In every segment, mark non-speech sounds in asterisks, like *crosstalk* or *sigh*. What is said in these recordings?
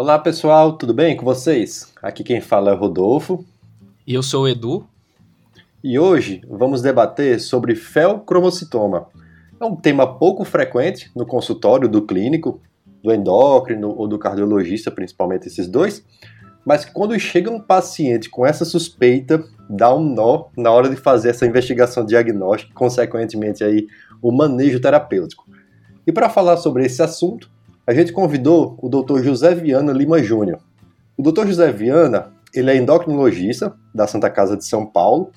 Olá pessoal, tudo bem com vocês? Aqui quem fala é o Rodolfo. E eu sou o Edu. E hoje vamos debater sobre felcromocitoma. É um tema pouco frequente no consultório do clínico, do endócrino ou do cardiologista, principalmente esses dois, mas quando chega um paciente com essa suspeita, dá um nó na hora de fazer essa investigação diagnóstica, consequentemente aí o manejo terapêutico. E para falar sobre esse assunto, a gente convidou o Dr. José Viana Lima Júnior. O Dr. José Viana, ele é endocrinologista da Santa Casa de São Paulo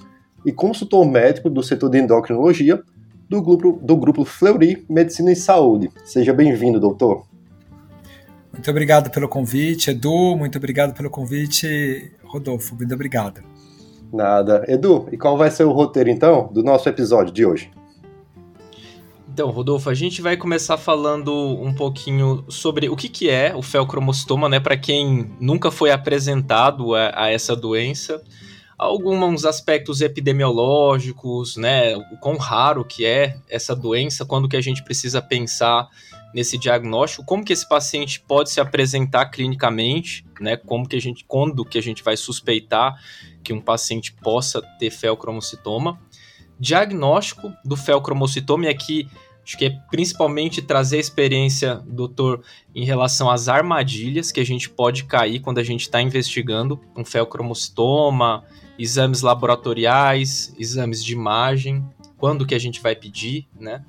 e consultor médico do setor de endocrinologia do grupo, do grupo Fleury Medicina e Saúde. Seja bem-vindo, doutor. Muito obrigado pelo convite, Edu. Muito obrigado pelo convite, Rodolfo. Muito obrigado. Nada. Edu, e qual vai ser o roteiro então do nosso episódio de hoje? Então, Rodolfo, a gente vai começar falando um pouquinho sobre o que, que é o felcromostoma, né? Para quem nunca foi apresentado a, a, essa doença, alguns aspectos epidemiológicos, né? O quão raro que é essa doença, quando que a gente precisa pensar nesse diagnóstico, como que esse paciente pode se apresentar clinicamente, né? Como que a gente, quando que a gente vai suspeitar que um paciente possa ter felcromocitoma. Diagnóstico do felcromocitoma e aqui acho que é principalmente trazer a experiência, doutor, em relação às armadilhas que a gente pode cair quando a gente está investigando um felcromocitoma, exames laboratoriais, exames de imagem, quando que a gente vai pedir, né?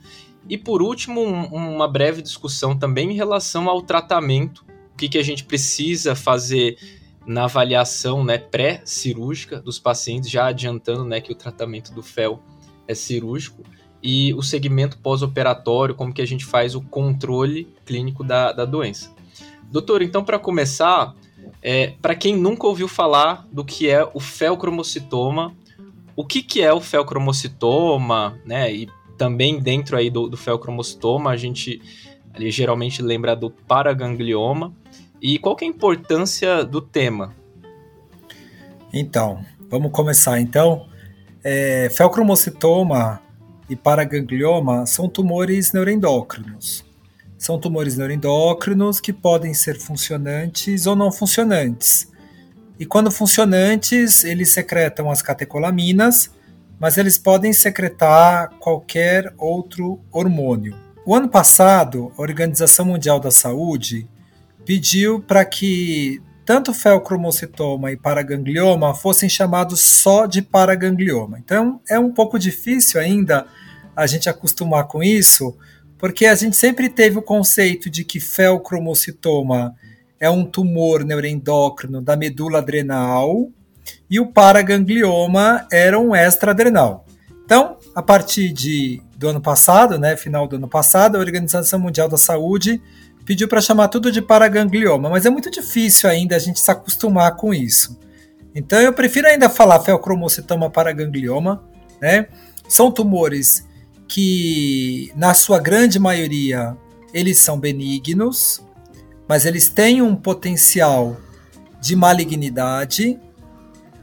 E por último, um, uma breve discussão também em relação ao tratamento, o que, que a gente precisa fazer na avaliação né, pré-cirúrgica dos pacientes, já adiantando né, que o tratamento do FEL é cirúrgico, e o segmento pós-operatório, como que a gente faz o controle clínico da, da doença. Doutor, então para começar, é, para quem nunca ouviu falar do que é o felcromocitoma, o que, que é o felcromocitoma, né? E também dentro aí do, do felcromocitoma, a gente ali, geralmente lembra do paraganglioma. E qual que é a importância do tema? Então, vamos começar então. É, felcromocitoma e paraganglioma são tumores neuroendócrinos. São tumores neuroendócrinos que podem ser funcionantes ou não funcionantes. E quando funcionantes, eles secretam as catecolaminas, mas eles podem secretar qualquer outro hormônio. O ano passado, a Organização Mundial da Saúde pediu para que tanto felcromocitoma e paraganglioma fossem chamados só de paraganglioma. Então é um pouco difícil ainda a gente acostumar com isso, porque a gente sempre teve o conceito de que felcromocitoma é um tumor neuroendócrino da medula adrenal e o paraganglioma era um extraadrenal. Então, a partir de, do ano passado, né, final do ano passado, a Organização Mundial da Saúde pediu para chamar tudo de paraganglioma, mas é muito difícil ainda a gente se acostumar com isso. Então eu prefiro ainda falar felcromocitoma paraganglioma, né? São tumores que, na sua grande maioria, eles são benignos, mas eles têm um potencial de malignidade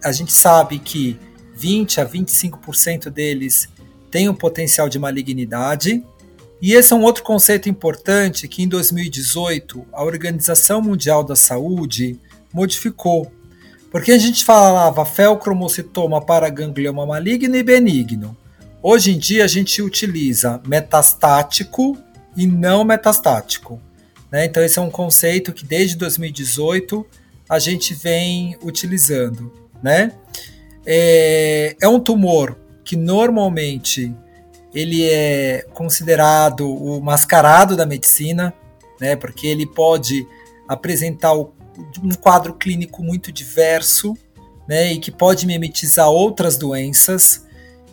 a gente sabe que 20 a 25% deles têm um potencial de malignidade. E esse é um outro conceito importante que em 2018 a Organização Mundial da Saúde modificou. Porque a gente falava felcromocitoma para ganglioma maligno e benigno. Hoje em dia a gente utiliza metastático e não metastático. Né? Então esse é um conceito que desde 2018 a gente vem utilizando né? É, é um tumor que normalmente ele é considerado o mascarado da medicina, né? Porque ele pode apresentar um quadro clínico muito diverso, né? E que pode mimetizar outras doenças.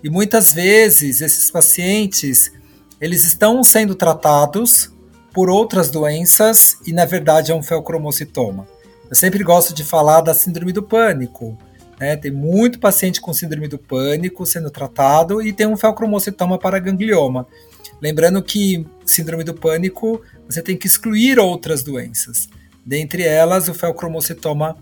E muitas vezes esses pacientes eles estão sendo tratados por outras doenças e na verdade é um felcromocitoma. Eu sempre gosto de falar da síndrome do pânico, né? Tem muito paciente com síndrome do pânico sendo tratado e tem um felcromocitoma paraganglioma. Lembrando que síndrome do pânico você tem que excluir outras doenças, dentre elas o felcromocitoma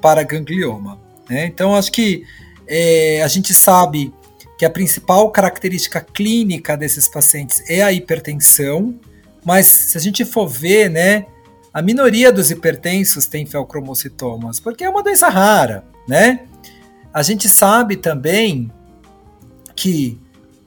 paraganglioma. Né? Então acho que é, a gente sabe que a principal característica clínica desses pacientes é a hipertensão, mas se a gente for ver, né, a minoria dos hipertensos tem feocromocitomas, porque é uma doença rara, né? A gente sabe também que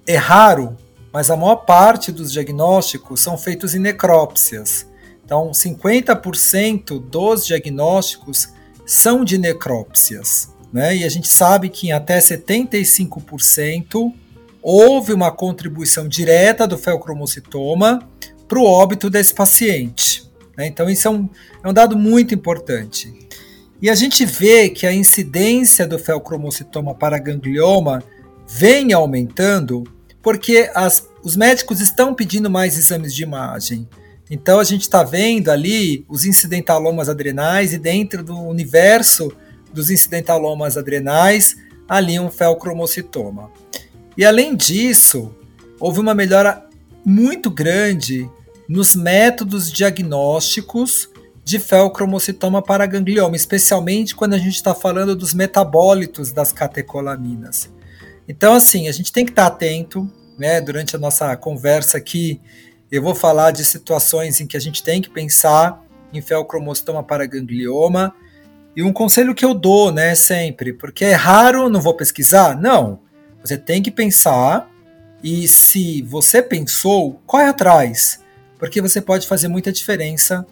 é raro, mas a maior parte dos diagnósticos são feitos em necrópsias. Então, 50% dos diagnósticos são de necrópsias, né? E a gente sabe que em até 75% houve uma contribuição direta do feocromocitoma para o óbito desse paciente. Né? Então, isso é um, é um dado muito importante. E a gente vê que a incidência do feocromocitoma para ganglioma vem aumentando porque as, os médicos estão pedindo mais exames de imagem. Então a gente está vendo ali os incidentalomas adrenais e dentro do universo dos incidentalomas adrenais, ali um feocromocitoma. E além disso, houve uma melhora muito grande nos métodos diagnósticos de feocromocitoma para ganglioma, especialmente quando a gente está falando dos metabólitos das catecolaminas. Então, assim, a gente tem que estar tá atento, né? Durante a nossa conversa aqui, eu vou falar de situações em que a gente tem que pensar em feocromocitoma para ganglioma. E um conselho que eu dou, né, sempre, porque é raro, não vou pesquisar? Não. Você tem que pensar e se você pensou, corre atrás porque você pode fazer muita diferença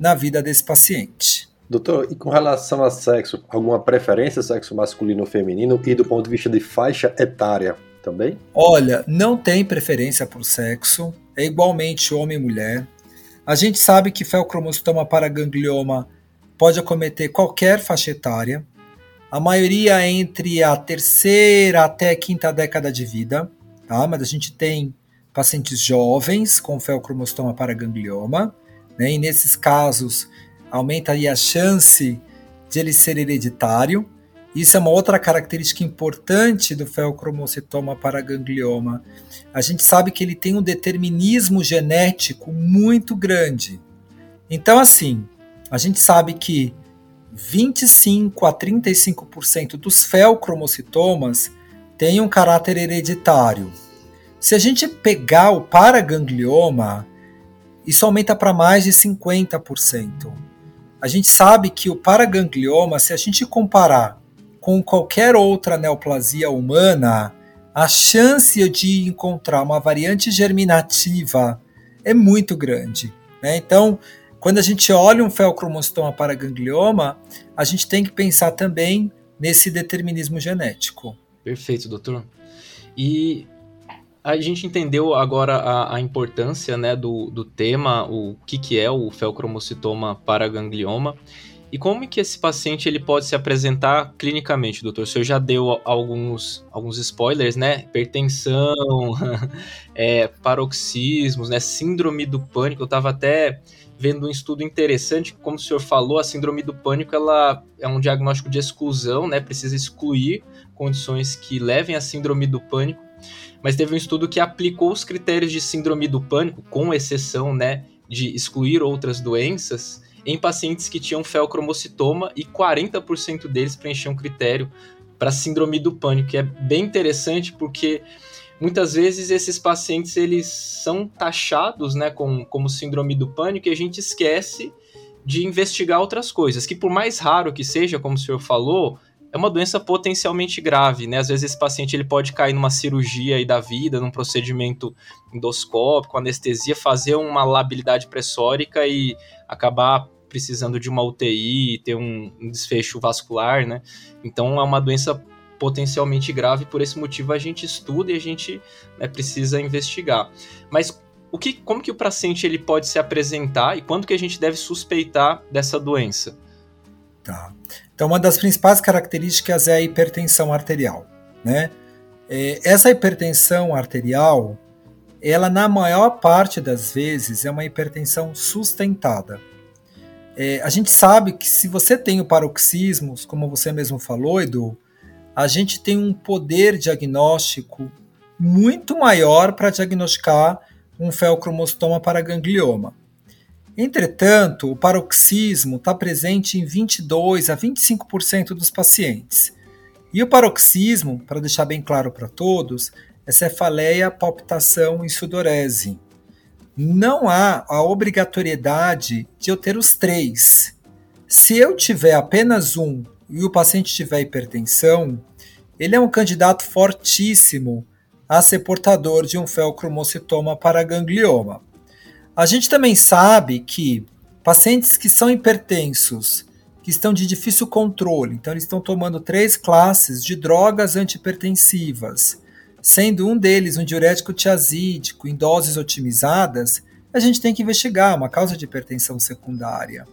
na vida desse paciente. Doutor, e com relação a sexo, alguma preferência sexo masculino ou feminino e do ponto de vista de faixa etária também? Olha, não tem preferência por sexo, é igualmente homem e mulher. A gente sabe que feocromostoma para ganglioma pode acometer qualquer faixa etária, a maioria é entre a terceira até a quinta década de vida, tá? Mas a gente tem pacientes jovens com feocromostoma para ganglioma, né? e nesses casos aumenta aí a chance de ele ser hereditário. Isso é uma outra característica importante do feocromocitoma para ganglioma. A gente sabe que ele tem um determinismo genético muito grande. Então, assim, a gente sabe que 25 a 35% dos feocromocitomas têm um caráter hereditário. Se a gente pegar o paraganglioma, isso aumenta para mais de 50%. A gente sabe que o paraganglioma, se a gente comparar com qualquer outra neoplasia humana, a chance de encontrar uma variante germinativa é muito grande. Né? Então, quando a gente olha um feocromostoma paraganglioma, a gente tem que pensar também nesse determinismo genético. Perfeito, doutor. E a gente entendeu agora a, a importância né, do, do tema, o que, que é o feocromocitoma paraganglioma e como que esse paciente ele pode se apresentar clinicamente, doutor? O senhor já deu alguns, alguns spoilers, né? Hipertensão, *laughs* é, paroxismos, né? Síndrome do pânico. Eu estava até vendo um estudo interessante, como o senhor falou, a síndrome do pânico ela é um diagnóstico de exclusão, né? Precisa excluir condições que levem à síndrome do pânico mas teve um estudo que aplicou os critérios de síndrome do pânico, com exceção né, de excluir outras doenças, em pacientes que tinham feocromocitoma e 40% deles preenchiam critério para síndrome do pânico, que é bem interessante porque muitas vezes esses pacientes eles são taxados né, com, como síndrome do pânico e a gente esquece de investigar outras coisas, que por mais raro que seja, como o senhor falou, é uma doença potencialmente grave, né? Às vezes esse paciente ele pode cair numa cirurgia aí da vida, num procedimento endoscópico, anestesia, fazer uma labilidade pressórica e acabar precisando de uma UTI, ter um, desfecho vascular, né? Então é uma doença potencialmente grave, por esse motivo a gente estuda e a gente né, precisa investigar. Mas o que, como que o paciente ele pode se apresentar e quando que a gente deve suspeitar dessa doença? Tá. Então, uma das principais características é a hipertensão arterial. Né? É, essa hipertensão arterial, ela na maior parte das vezes é uma hipertensão sustentada. É, a gente sabe que se você tem o paroxismo, como você mesmo falou, Edu, a gente tem um poder diagnóstico muito maior para diagnosticar um feocromostoma para ganglioma. Entretanto, o paroxismo está presente em 22 a 25% dos pacientes. E o paroxismo, para deixar bem claro para todos, é cefaleia, palpitação e sudorese. não há a obrigatoriedade de eu ter os três. Se eu tiver apenas um e o paciente tiver hipertensão, ele é um candidato fortíssimo a ser portador de um felcromocitoma paraganglioma. A gente também sabe que pacientes que são hipertensos, que estão de difícil controle, então eles estão tomando três classes de drogas antipertensivas, sendo um deles um diurético tiazídico em doses otimizadas, a gente tem que investigar uma causa de hipertensão secundária.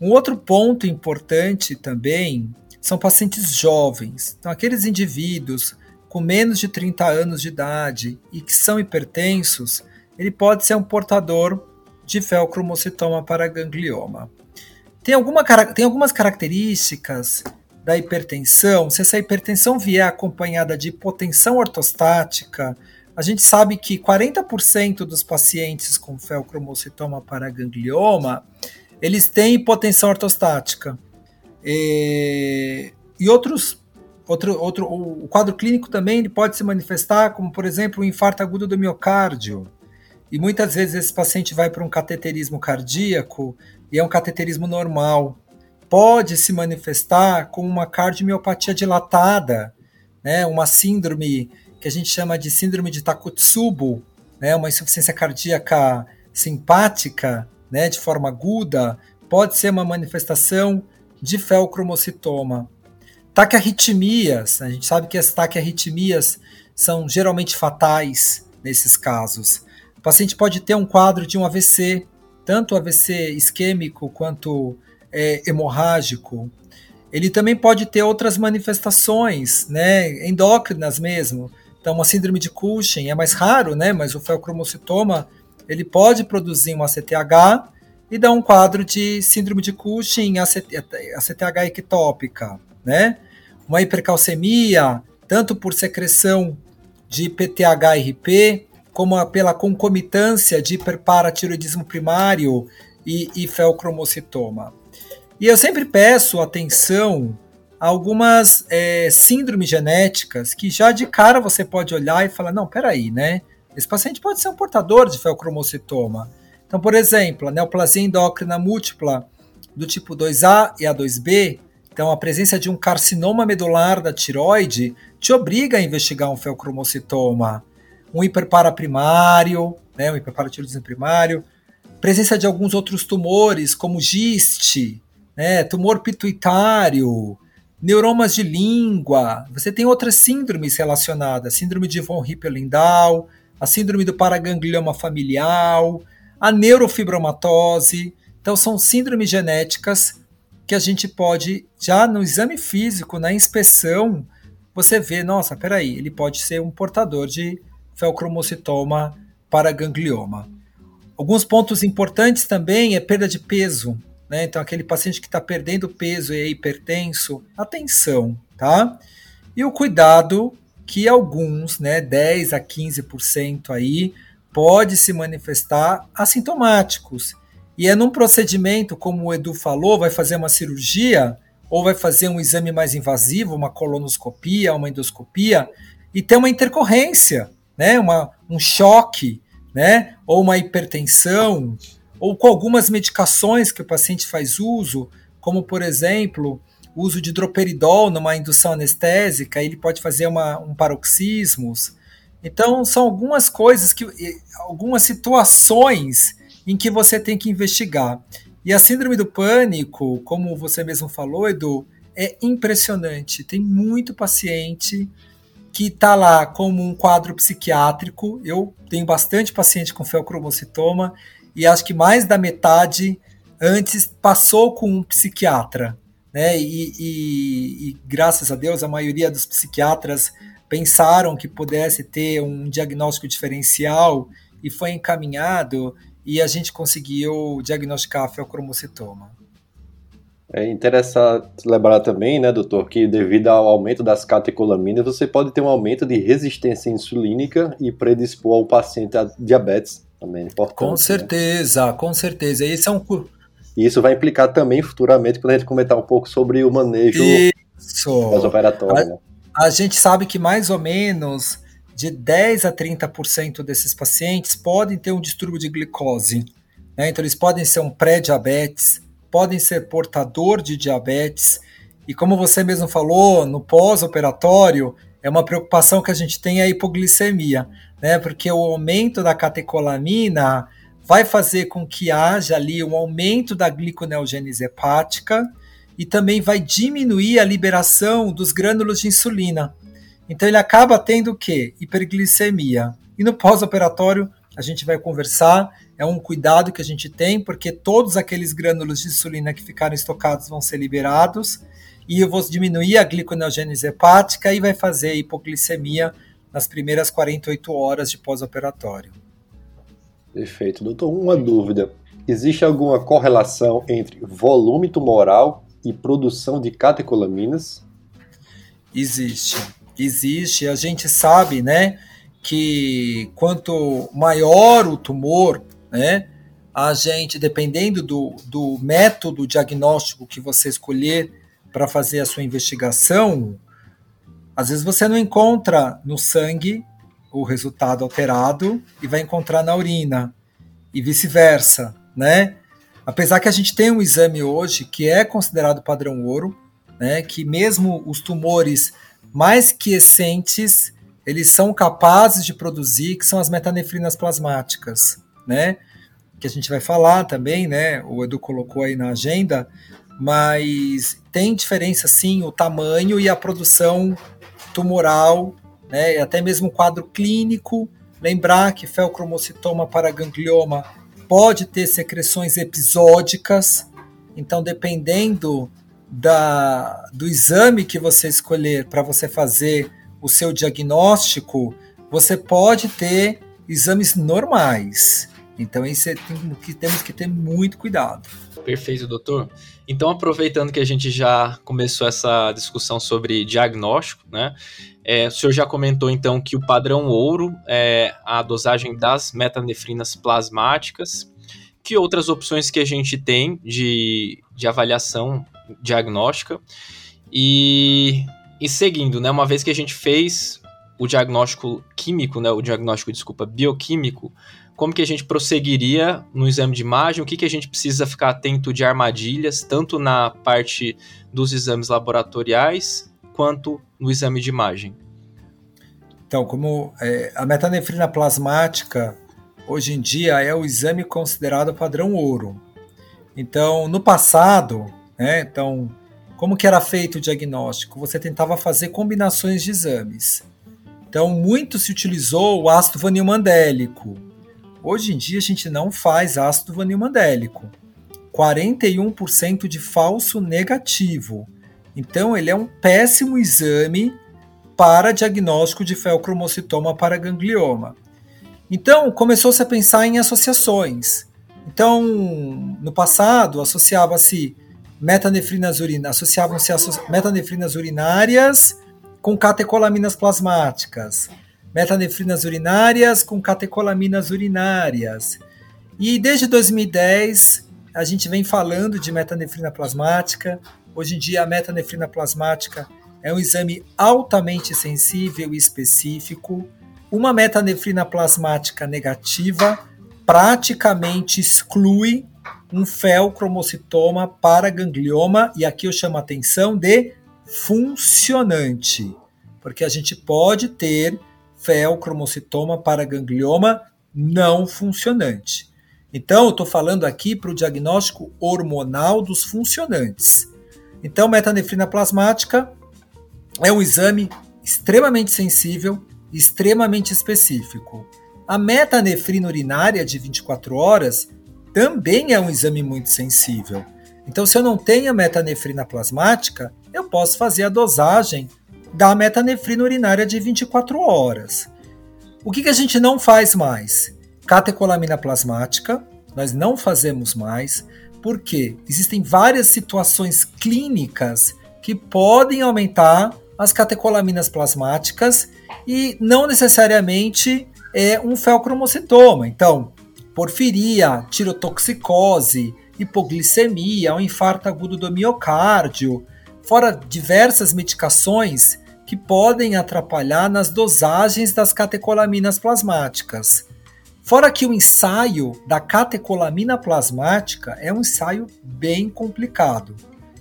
Um outro ponto importante também são pacientes jovens. Então, aqueles indivíduos com menos de 30 anos de idade e que são hipertensos, ele pode ser um portador de felcromocitoma paraganglioma. Tem, alguma, tem algumas características da hipertensão. Se essa hipertensão vier acompanhada de hipotensão ortostática, a gente sabe que 40% dos pacientes com felcromocitoma paraganglioma eles têm hipotensão ortostática. E, e outros, outro, outro, o quadro clínico também ele pode se manifestar como, por exemplo, um infarto agudo do miocárdio. E muitas vezes esse paciente vai para um cateterismo cardíaco e é um cateterismo normal. Pode se manifestar com uma cardiomiopatia dilatada, né, uma síndrome que a gente chama de síndrome de Takotsubo, né, uma insuficiência cardíaca simpática, né, de forma aguda, pode ser uma manifestação de felcromocitoma. Taquiarritmias, a gente sabe que as taquiarritmias são geralmente fatais nesses casos. O paciente pode ter um quadro de um AVC, tanto AVC isquêmico quanto é, hemorrágico. Ele também pode ter outras manifestações, né, endócrinas mesmo. Então, uma síndrome de Cushing é mais raro, né, mas o felcromocitoma ele pode produzir um ACTH e dar um quadro de síndrome de Cushing, ACTH ectópica, né? Uma hipercalcemia, tanto por secreção de PTH-RP, como pela concomitância de hiperparatiroidismo primário e, e felcromocitoma. E eu sempre peço atenção a algumas é, síndromes genéticas que já de cara você pode olhar e falar, não, peraí, né? Esse paciente pode ser um portador de felcromocitoma. Então, por exemplo, a neoplasia endócrina múltipla do tipo 2A e A2B, então a presença de um carcinoma medular da tiroide te obriga a investigar um felcromocitoma. Um hiperparaprimário, né, um hiperparatiroidismo primário, presença de alguns outros tumores, como giste, né, tumor pituitário, neuromas de língua. Você tem outras síndromes relacionadas, síndrome de von Hippel-Lindau, a síndrome do paraganglioma familiar, a neurofibromatose. Então, são síndromes genéticas que a gente pode, já no exame físico, na inspeção, você vê, nossa, peraí, ele pode ser um portador de felcromocitoma paraganglioma. Alguns pontos importantes também é perda de peso, né? Então, aquele paciente que está perdendo peso e é hipertenso, atenção, tá? E o cuidado que alguns, né, 10 a 15% aí, pode se manifestar assintomáticos. E é num procedimento, como o Edu falou, vai fazer uma cirurgia ou vai fazer um exame mais invasivo, uma colonoscopia, uma endoscopia, e tem uma intercorrência, né, uma, um choque, né, ou uma hipertensão, ou com algumas medicações que o paciente faz uso, como por exemplo o uso de droperidol numa indução anestésica, ele pode fazer uma, um paroxismos. Então, são algumas coisas que. algumas situações em que você tem que investigar. E a síndrome do pânico, como você mesmo falou, Edu, é impressionante. Tem muito paciente que está lá como um quadro psiquiátrico. Eu tenho bastante paciente com felcromocitoma e acho que mais da metade antes passou com um psiquiatra né? E, e, e, graças a Deus a maioria dos psiquiatras pensaram que pudesse ter um diagnóstico diferencial e foi encaminhado e a gente conseguiu diagnosticar a felcromocitoma. É interessante lembrar também, né, doutor, que devido ao aumento das catecolaminas, você pode ter um aumento de resistência insulínica e predispor ao paciente a diabetes também. É importante, com né? certeza, né? com certeza. Esse é um, e isso vai implicar também futuramente quando a gente comentar um pouco sobre o manejo pós-operatório. A, né? a gente sabe que mais ou menos de 10 a 30% desses pacientes podem ter um distúrbio de glicose. Né? Então, eles podem ser um pré-diabetes, podem ser portador de diabetes, e como você mesmo falou, no pós-operatório, é uma preocupação que a gente tem a hipoglicemia, né? Porque o aumento da catecolamina vai fazer com que haja ali um aumento da gliconeogênese hepática e também vai diminuir a liberação dos grânulos de insulina. Então ele acaba tendo o quê? Hiperglicemia. E no pós-operatório a gente vai conversar, é um cuidado que a gente tem, porque todos aqueles grânulos de insulina que ficaram estocados vão ser liberados e eu vou diminuir a gliconeogênese hepática e vai fazer hipoglicemia nas primeiras 48 horas de pós-operatório. Perfeito. Doutor, uma dúvida. Existe alguma correlação entre volume tumoral e produção de catecolaminas? Existe. Existe. A gente sabe, né, que quanto maior o tumor, né, a gente, dependendo do, do método diagnóstico que você escolher para fazer a sua investigação, às vezes você não encontra no sangue o resultado alterado e vai encontrar na urina e vice-versa, né? Apesar que a gente tem um exame hoje que é considerado padrão ouro, né? Que mesmo os tumores mais quiescentes, eles são capazes de produzir, que são as metanefrinas plasmáticas, né? Que a gente vai falar também, né? O Edu colocou aí na agenda, mas tem diferença sim o tamanho e a produção tumoral, né, e até mesmo um quadro clínico. Lembrar que felcromocitoma para ganglioma pode ter secreções episódicas, então dependendo da, do exame que você escolher para você fazer o seu diagnóstico, você pode ter exames normais. Então isso é, tem, que, temos que ter muito cuidado. Perfeito, doutor. Então, aproveitando que a gente já começou essa discussão sobre diagnóstico, né? É, o senhor já comentou então que o padrão ouro é a dosagem das metanefrinas plasmáticas. Que outras opções que a gente tem de, de avaliação diagnóstica? E, e seguindo, né? Uma vez que a gente fez o diagnóstico químico, né? O diagnóstico, desculpa, bioquímico, como que a gente prosseguiria no exame de imagem, o que, que a gente precisa ficar atento de armadilhas, tanto na parte dos exames laboratoriais quanto no exame de imagem. Então, como é, a metanefrina plasmática hoje em dia é o exame considerado padrão ouro. Então, no passado, né, então, como que era feito o diagnóstico? Você tentava fazer combinações de exames. Então, muito se utilizou o ácido vanilmandélico, Hoje em dia a gente não faz ácido vanilmandélico. 41% de falso negativo. Então ele é um péssimo exame para diagnóstico de feocromocitoma para ganglioma. Então começou-se a pensar em associações. Então, no passado, associava-se metanefrinas urinárias, associavam-se metanefrinas urinárias com catecolaminas plasmáticas metanefrinas urinárias com catecolaminas urinárias. E desde 2010 a gente vem falando de metanefrina plasmática. Hoje em dia a metanefrina plasmática é um exame altamente sensível e específico. Uma metanefrina plasmática negativa praticamente exclui um felcromocitoma para ganglioma, e aqui eu chamo a atenção de funcionante, porque a gente pode ter feocromocitoma para ganglioma não funcionante. Então, eu estou falando aqui para o diagnóstico hormonal dos funcionantes. Então, metanefrina plasmática é um exame extremamente sensível, extremamente específico. A metanefrina urinária de 24 horas também é um exame muito sensível. Então, se eu não tenho metanefrina plasmática, eu posso fazer a dosagem da metanefrina urinária de 24 horas. O que, que a gente não faz mais? Catecolamina plasmática, nós não fazemos mais, porque existem várias situações clínicas que podem aumentar as catecolaminas plasmáticas e não necessariamente é um felcromocitoma. Então, porfiria, tirotoxicose, hipoglicemia, um infarto agudo do miocárdio, fora diversas medicações que podem atrapalhar nas dosagens das catecolaminas plasmáticas. Fora que o ensaio da catecolamina plasmática é um ensaio bem complicado.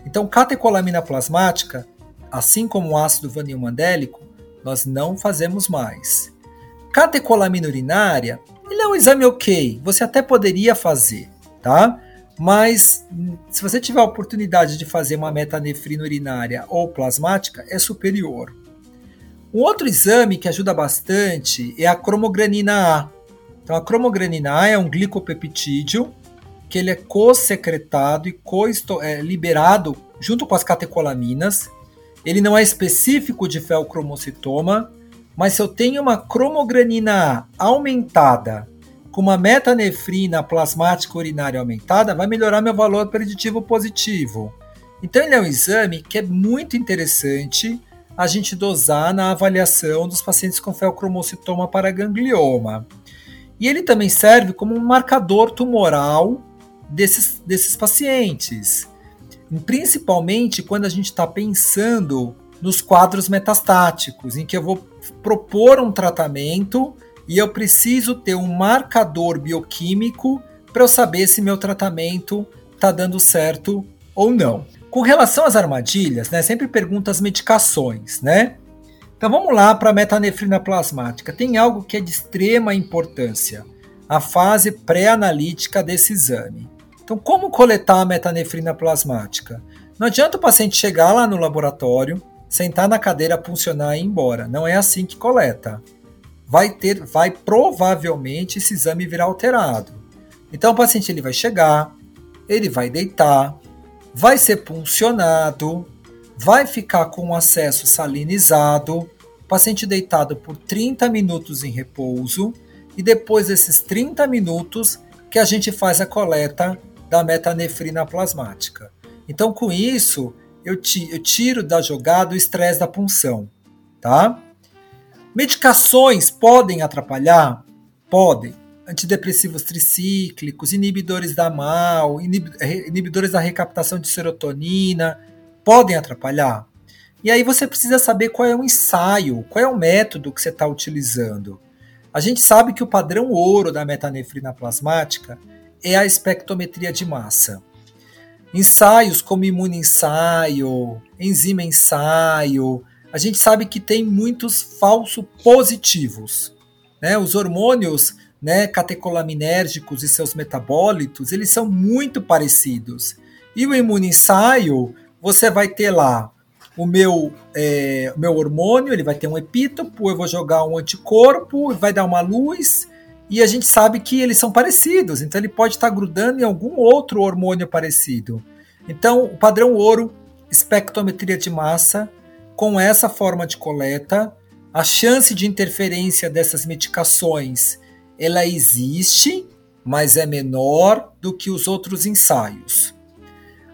Então, catecolamina plasmática, assim como o ácido vanilmandélico, nós não fazemos mais. Catecolamina urinária, ele é um exame ok, você até poderia fazer, tá? Mas se você tiver a oportunidade de fazer uma metanefrina urinária ou plasmática, é superior. Um outro exame que ajuda bastante é a cromogranina A. Então, a cromogranina A é um glicopeptídeo que ele é co-secretado e co-liberado junto com as catecolaminas. Ele não é específico de felcromocitoma, mas se eu tenho uma cromogranina A aumentada com uma metanefrina plasmática urinária aumentada, vai melhorar meu valor preditivo positivo. Então ele é um exame que é muito interessante a gente dosar na avaliação dos pacientes com felcromocitoma para ganglioma. E ele também serve como um marcador tumoral desses, desses pacientes, principalmente quando a gente está pensando nos quadros metastáticos, em que eu vou propor um tratamento e eu preciso ter um marcador bioquímico para eu saber se meu tratamento está dando certo ou não. Com relação às armadilhas, né, sempre pergunta as medicações, né? Então vamos lá para a metanefrina plasmática. Tem algo que é de extrema importância: a fase pré-analítica desse exame. Então, como coletar a metanefrina plasmática? Não adianta o paciente chegar lá no laboratório, sentar na cadeira, funcionar e ir embora. Não é assim que coleta vai ter, vai provavelmente esse exame virar alterado. Então o paciente ele vai chegar, ele vai deitar, vai ser puncionado, vai ficar com o acesso salinizado, paciente deitado por 30 minutos em repouso e depois desses 30 minutos que a gente faz a coleta da metanefrina plasmática. Então com isso eu, tiro da jogada o estresse da punção, tá? Medicações podem atrapalhar? Podem. Antidepressivos tricíclicos, inibidores da MAL, inibidores da recaptação de serotonina, podem atrapalhar? E aí você precisa saber qual é o ensaio, qual é o método que você está utilizando. A gente sabe que o padrão ouro da metanefrina plasmática é a espectrometria de massa. Ensaios como imunoensaio, enzima ensaio, a gente sabe que tem muitos falsos positivos. Né? Os hormônios né, catecolaminérgicos e seus metabólitos, eles são muito parecidos. E o imunoensaio, você vai ter lá o meu, é, meu hormônio, ele vai ter um epítopo, eu vou jogar um anticorpo, vai dar uma luz, e a gente sabe que eles são parecidos, então ele pode estar grudando em algum outro hormônio parecido. Então, o padrão ouro, espectrometria de massa, com essa forma de coleta, a chance de interferência dessas medicações ela existe, mas é menor do que os outros ensaios.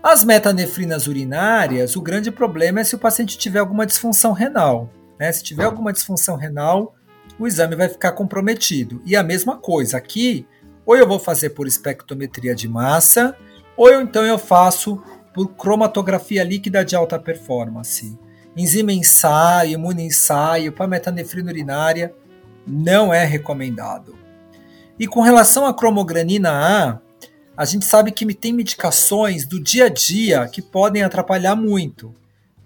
As metanefrinas urinárias, o grande problema é se o paciente tiver alguma disfunção renal. Né? Se tiver alguma disfunção renal, o exame vai ficar comprometido. E a mesma coisa aqui, ou eu vou fazer por espectrometria de massa, ou eu, então eu faço por cromatografia líquida de alta performance enzima ensaio, para metanefrina urinária não é recomendado. E com relação à cromogranina A, a gente sabe que tem medicações do dia a dia que podem atrapalhar muito.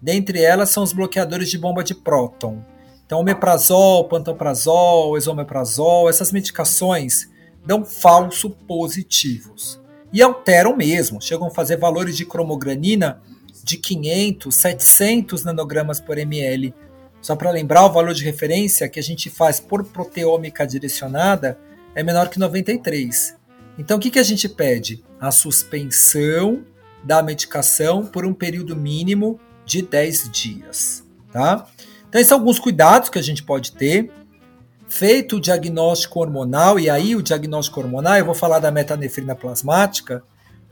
Dentre elas são os bloqueadores de bomba de próton. Então, omeprazol, pantoprazol, esomeprazol, essas medicações dão falso positivos. E alteram mesmo, chegam a fazer valores de cromogranina de 500, 700 nanogramas por ml. Só para lembrar, o valor de referência que a gente faz por proteômica direcionada é menor que 93. Então, o que, que a gente pede? A suspensão da medicação por um período mínimo de 10 dias. Tá? Então, esses são alguns cuidados que a gente pode ter. Feito o diagnóstico hormonal, e aí o diagnóstico hormonal, eu vou falar da metanefrina plasmática,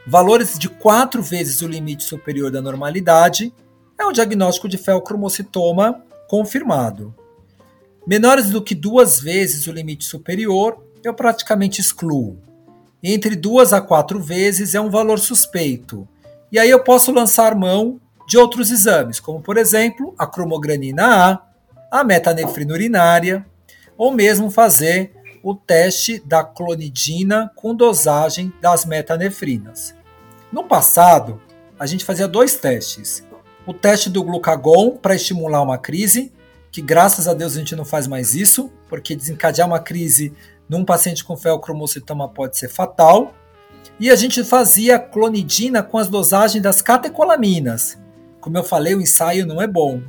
valores de quatro vezes o limite superior da normalidade, é um diagnóstico de felcromocitoma confirmado. Menores do que duas vezes o limite superior, eu praticamente excluo. Entre duas a quatro vezes é um valor suspeito. E aí eu posso lançar mão de outros exames, como por exemplo a cromogranina A, a metanefrina urinária, ou mesmo fazer o teste da clonidina com dosagem das metanefrinas. No passado, a gente fazia dois testes. O teste do glucagon para estimular uma crise, que graças a Deus a gente não faz mais isso, porque desencadear uma crise num paciente com feocromocitoma pode ser fatal. E a gente fazia clonidina com as dosagens das catecolaminas. Como eu falei, o ensaio não é bom.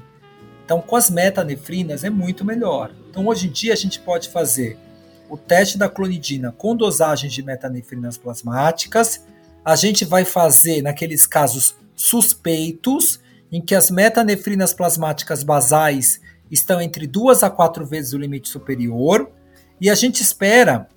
Então, com as metanefrinas é muito melhor. Então, hoje em dia, a gente pode fazer o teste da clonidina com dosagens de metanefrinas plasmáticas. A gente vai fazer naqueles casos suspeitos, em que as metanefrinas plasmáticas basais estão entre duas a quatro vezes o limite superior. E a gente espera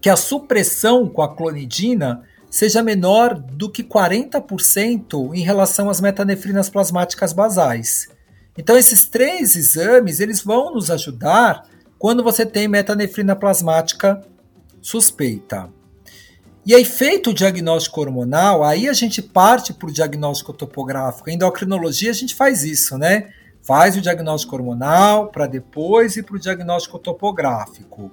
que a supressão com a clonidina seja menor do que 40% em relação às metanefrinas plasmáticas basais. Então esses três exames, eles vão nos ajudar quando você tem metanefrina plasmática suspeita. E aí, feito o diagnóstico hormonal, aí a gente parte para o diagnóstico topográfico. Em endocrinologia, a gente faz isso, né? Faz o diagnóstico hormonal para depois ir para o diagnóstico topográfico.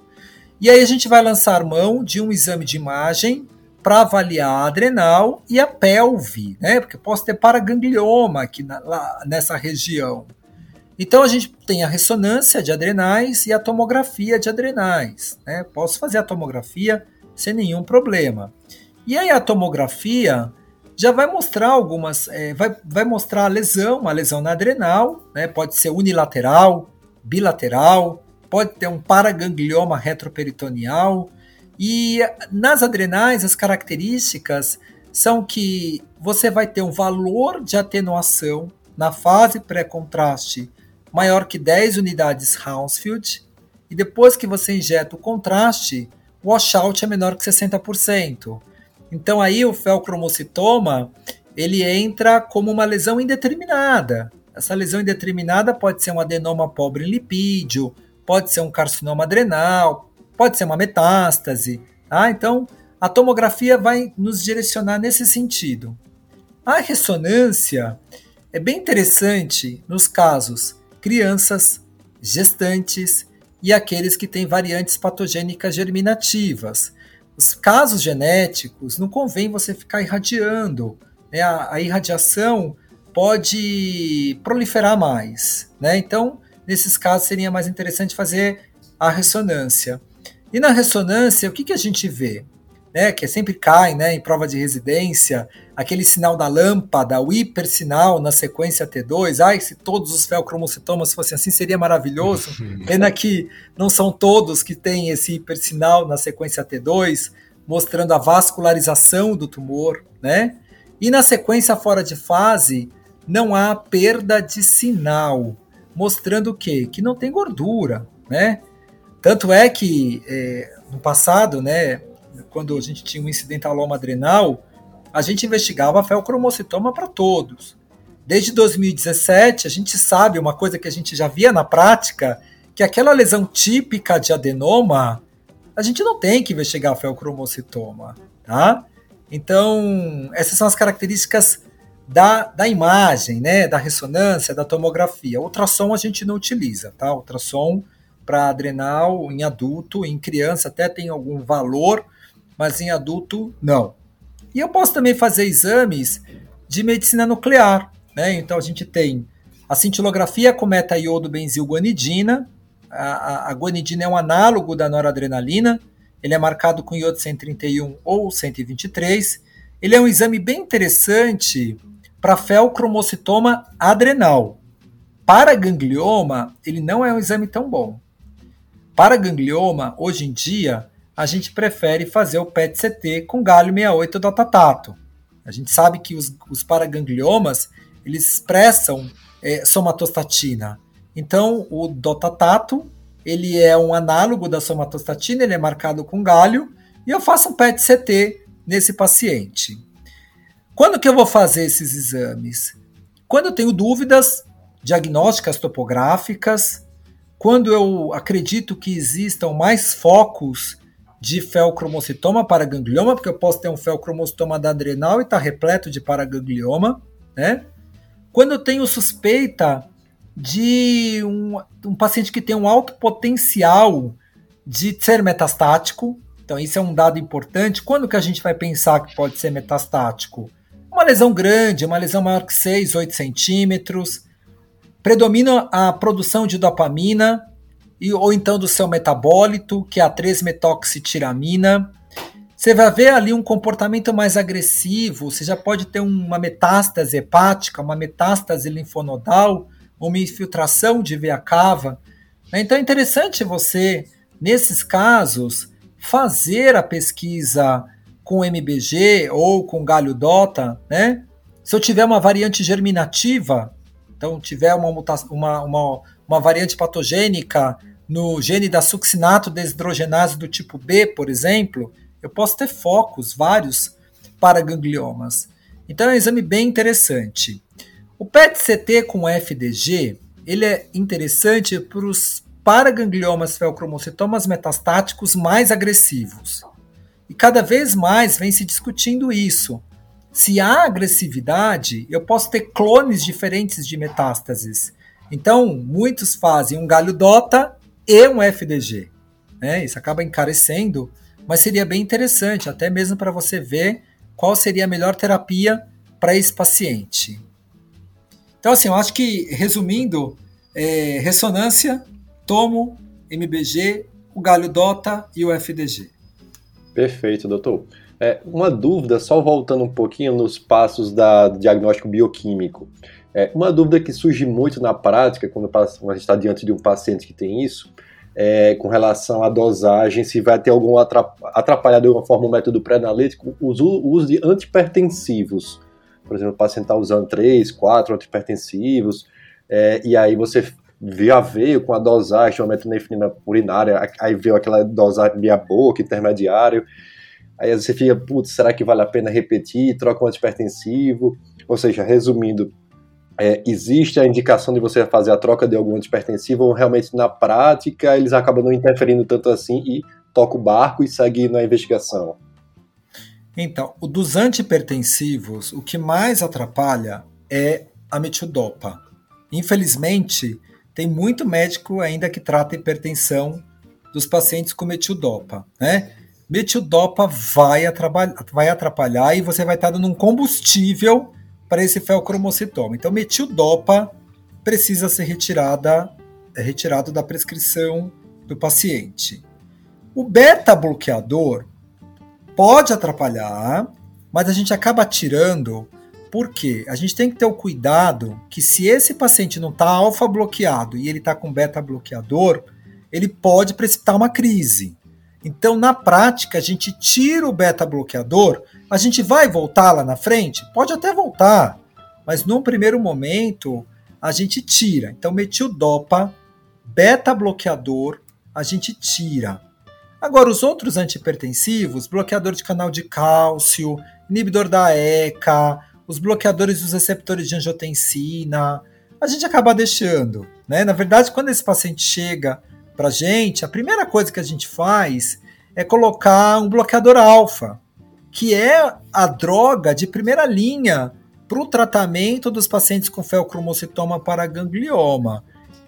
E aí a gente vai lançar mão de um exame de imagem para avaliar a adrenal e a pelve, né? Porque posso ter paraganglioma aqui na, lá, nessa região. Então a gente tem a ressonância de adrenais e a tomografia de adrenais. Né? Posso fazer a tomografia sem nenhum problema. E aí a tomografia já vai mostrar algumas, é, vai, vai mostrar a lesão, uma lesão na adrenal, né? pode ser unilateral, bilateral, pode ter um paraganglioma retroperitoneal. E nas adrenais, as características são que você vai ter um valor de atenuação na fase pré-contraste maior que 10 unidades Hounsfield, e depois que você injeta o contraste, o washout é menor que 60%. Então aí o felcromocitoma ele entra como uma lesão indeterminada. Essa lesão indeterminada pode ser um adenoma pobre em lipídio, pode ser um carcinoma adrenal, pode ser uma metástase. Tá? Então a tomografia vai nos direcionar nesse sentido. A ressonância é bem interessante nos casos crianças, gestantes e aqueles que têm variantes patogênicas germinativas. Os casos genéticos, não convém você ficar irradiando. Né? A, a, irradiação pode proliferar mais. Né? Então, nesses casos, seria mais interessante fazer a ressonância. E na ressonância, o que, que a gente vê? Né, que sempre cai né, em prova de residência, aquele sinal da lâmpada, o hipersinal na sequência T2. Ai, se todos os felcromocitomas fossem assim, seria maravilhoso. *laughs* Pena que não são todos que têm esse hipersinal na sequência T2, mostrando a vascularização do tumor, né? E na sequência fora de fase, não há perda de sinal, mostrando o quê? Que não tem gordura, né? Tanto é que é, no passado, né, quando a gente tinha um incidentaloma adrenal, a gente investigava felcromocitoma para todos. Desde 2017, a gente sabe uma coisa que a gente já via na prática, que aquela lesão típica de adenoma, a gente não tem que investigar felcromocitoma, tá? Então, essas são as características da, da imagem, né, da ressonância, da tomografia. Ultrassom a gente não utiliza, tá? Ultrassom para adrenal em adulto, em criança até tem algum valor, mas em adulto não. E eu posso também fazer exames de medicina nuclear. Né? Então a gente tem a cintilografia com meta-iodo benzilguanidina. A, a, a guanidina é um análogo da noradrenalina. Ele é marcado com iodo 131 ou 123. Ele é um exame bem interessante para felcromocitoma adrenal. Para ganglioma, ele não é um exame tão bom. Para ganglioma, hoje em dia, a gente prefere fazer o PET-CT com galho 68 dotatato. A gente sabe que os, os paragangliomas eles expressam é, somatostatina. Então, o dotatato ele é um análogo da somatostatina, ele é marcado com galho, e eu faço um PET-CT nesse paciente. Quando que eu vou fazer esses exames? Quando eu tenho dúvidas diagnósticas topográficas, quando eu acredito que existam mais focos de felcromocitoma paraganglioma, porque eu posso ter um felcromocitoma da adrenal e está repleto de paraganglioma, né? quando eu tenho suspeita de um, um paciente que tem um alto potencial de ser metastático. Então, isso é um dado importante. Quando que a gente vai pensar que pode ser metastático? Uma lesão grande, uma lesão maior que 6, 8 centímetros. Predomina a produção de dopamina, e, ou então do seu metabólito, que é a 3-metoxitiramina. Você vai ver ali um comportamento mais agressivo, você já pode ter uma metástase hepática, uma metástase linfonodal, uma infiltração de veia cava. Né? Então é interessante você, nesses casos, fazer a pesquisa com MBG ou com galho dota, né? Se eu tiver uma variante germinativa, então tiver uma, uma, uma, uma variante patogênica no gene da succinato desidrogenase do tipo B, por exemplo, eu posso ter focos vários para gangliomas. Então é um exame bem interessante. O PET-CT com FDG ele é interessante para os paragangliomas feocromocitomas metastáticos mais agressivos. E cada vez mais vem se discutindo isso. Se há agressividade, eu posso ter clones diferentes de metástases. Então, muitos fazem um galho DOTA e um FDG. Né? Isso acaba encarecendo, mas seria bem interessante, até mesmo para você ver qual seria a melhor terapia para esse paciente. Então, assim, eu acho que, resumindo, é, ressonância, tomo, MBG, o galho DOTA e o FDG. Perfeito, doutor. É, uma dúvida, só voltando um pouquinho nos passos da, do diagnóstico bioquímico. É, uma dúvida que surge muito na prática, quando a gente está diante de um paciente que tem isso, é, com relação à dosagem, se vai ter algum atrapalhar de alguma forma o método pré-analítico, o uso de antipertensivos. Por exemplo, o paciente está usando três, quatro antipertensivos, é, e aí você já veio com a dosagem uma metanefrina urinária, aí veio aquela dosagem meia boca, intermediário, aí você fica, putz, será que vale a pena repetir, troca um antipertensivo? Ou seja, resumindo, é, existe a indicação de você fazer a troca de algum antipertensivo ou realmente na prática eles acabam não interferindo tanto assim e toca o barco e segue na investigação? Então, dos antipertensivos, o que mais atrapalha é a metildopa. Infelizmente, tem muito médico ainda que trata hipertensão dos pacientes com metildopa, né? Metildopa vai atrapalhar, vai atrapalhar e você vai estar dando um combustível para esse felcromocitoma. Então, metildopa precisa ser retirada, é retirado da prescrição do paciente. O beta-bloqueador pode atrapalhar, mas a gente acaba tirando porque a gente tem que ter o cuidado que se esse paciente não está alfa bloqueado e ele está com beta bloqueador, ele pode precipitar uma crise. Então, na prática, a gente tira o beta bloqueador, a gente vai voltar lá na frente? Pode até voltar, mas num primeiro momento a gente tira. Então, metildopa, beta bloqueador, a gente tira. Agora, os outros antipertensivos, bloqueador de canal de cálcio, inibidor da ECA, os bloqueadores dos receptores de angiotensina, a gente acaba deixando. Né? Na verdade, quando esse paciente chega para a gente, a primeira coisa que a gente faz é colocar um bloqueador alfa, que é a droga de primeira linha para o tratamento dos pacientes com feocromocitoma para ganglioma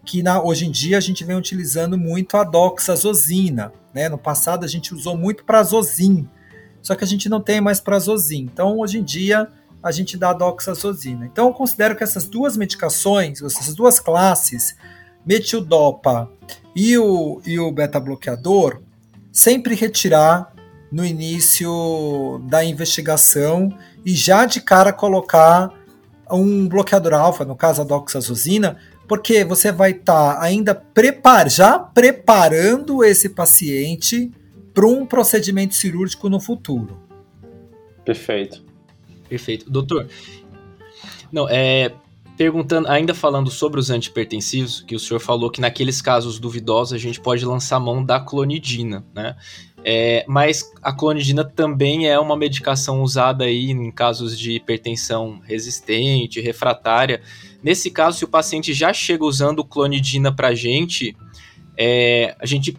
que na, hoje em dia a gente vem utilizando muito a doxazosina. Né? No passado a gente usou muito prazosine, só que a gente não tem mais prazosine. Então hoje em dia a gente dá a doxazosina. Então eu considero que essas duas medicações, essas duas classes, metildopa e o, e o beta-bloqueador, sempre retirar no início da investigação e já de cara colocar um bloqueador alfa, no caso a doxazosina, porque você vai estar tá ainda prepar, já preparando esse paciente para um procedimento cirúrgico no futuro. Perfeito. Perfeito. Doutor, não, é, perguntando, ainda falando sobre os antipertensivos, que o senhor falou que naqueles casos duvidosos a gente pode lançar mão da clonidina, né? É, mas a clonidina também é uma medicação usada aí em casos de hipertensão resistente, refratária. Nesse caso, se o paciente já chega usando clonidina para gente, é, a gente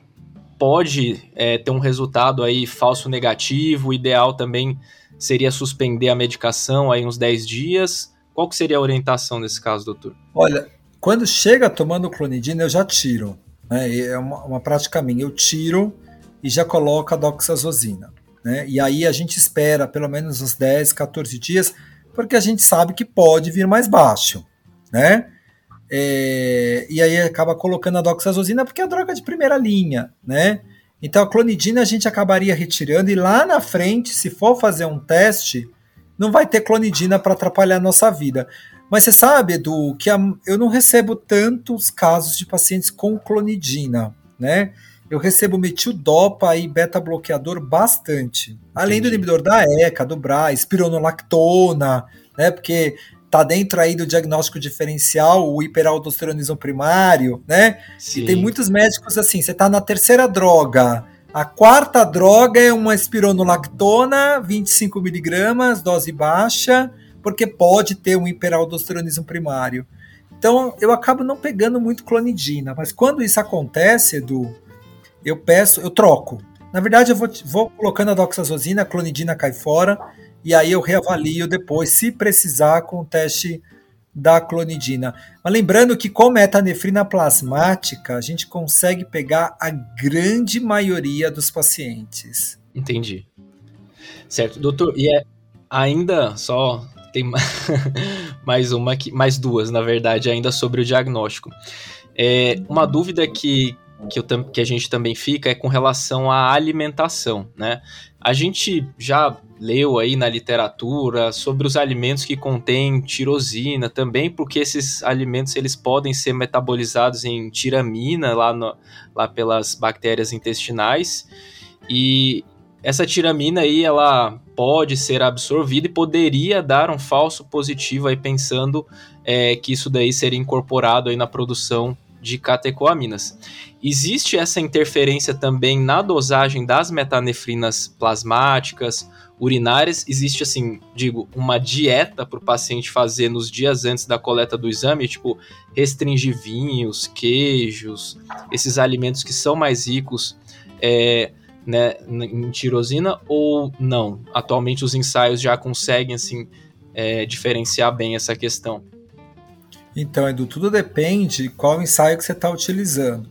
pode é, ter um resultado aí falso negativo. O ideal também seria suspender a medicação aí uns 10 dias. Qual que seria a orientação nesse caso, doutor? Olha, quando chega tomando clonidina, eu já tiro. Né? É uma, uma prática minha. Eu tiro e já coloco a doxazosina. Né? E aí a gente espera pelo menos uns 10, 14 dias, porque a gente sabe que pode vir mais baixo. Né? É, e aí acaba colocando a doxazosina porque é a droga de primeira linha, né? Então a clonidina a gente acabaria retirando e lá na frente, se for fazer um teste, não vai ter clonidina para atrapalhar a nossa vida. Mas você sabe, Edu, que a, eu não recebo tantos casos de pacientes com clonidina, né? Eu recebo metildopa e beta-bloqueador bastante. Além do inibidor da ECA, do BRA, espironolactona, né? Porque tá dentro aí do diagnóstico diferencial, o hiperaldosteronismo primário, né? Sim. E tem muitos médicos assim, você tá na terceira droga, a quarta droga é uma espironolactona, 25 miligramas, dose baixa, porque pode ter um hiperaldosteronismo primário. Então, eu acabo não pegando muito clonidina, mas quando isso acontece, Edu, eu peço, eu troco. Na verdade, eu vou, vou colocando a doxazosina, a clonidina cai fora, e aí eu reavalio depois, se precisar, com o teste da clonidina. Mas lembrando que com metanefrina plasmática, a gente consegue pegar a grande maioria dos pacientes. Entendi. Certo, doutor, e é ainda só tem *laughs* mais uma aqui, mais duas, na verdade, ainda sobre o diagnóstico. É, uma dúvida que, que, eu, que a gente também fica é com relação à alimentação, né? A gente já leu aí na literatura sobre os alimentos que contêm tirosina também, porque esses alimentos eles podem ser metabolizados em tiramina lá, no, lá pelas bactérias intestinais e essa tiramina aí ela pode ser absorvida e poderia dar um falso positivo aí pensando é, que isso daí seria incorporado aí na produção de catecoaminas. Existe essa interferência também na dosagem das metanefrinas plasmáticas, urinárias. Existe, assim, digo, uma dieta para o paciente fazer nos dias antes da coleta do exame, tipo, restringir vinhos, queijos, esses alimentos que são mais ricos é, né, em tirosina ou não? Atualmente os ensaios já conseguem, assim, é, diferenciar bem essa questão. Então, Edu, tudo depende qual ensaio que você está utilizando.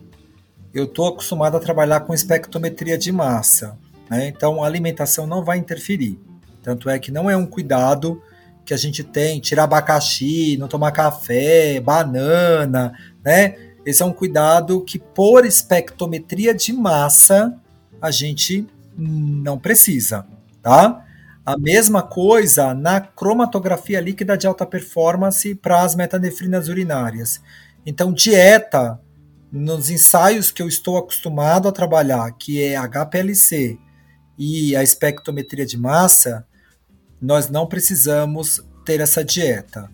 Eu estou acostumado a trabalhar com espectrometria de massa, né? então a alimentação não vai interferir. Tanto é que não é um cuidado que a gente tem, tirar abacaxi, não tomar café, banana, né? Esse é um cuidado que, por espectrometria de massa, a gente não precisa, tá? A mesma coisa na cromatografia líquida de alta performance para as metanefrinas urinárias. Então, dieta, nos ensaios que eu estou acostumado a trabalhar, que é HPLC e a espectrometria de massa, nós não precisamos ter essa dieta.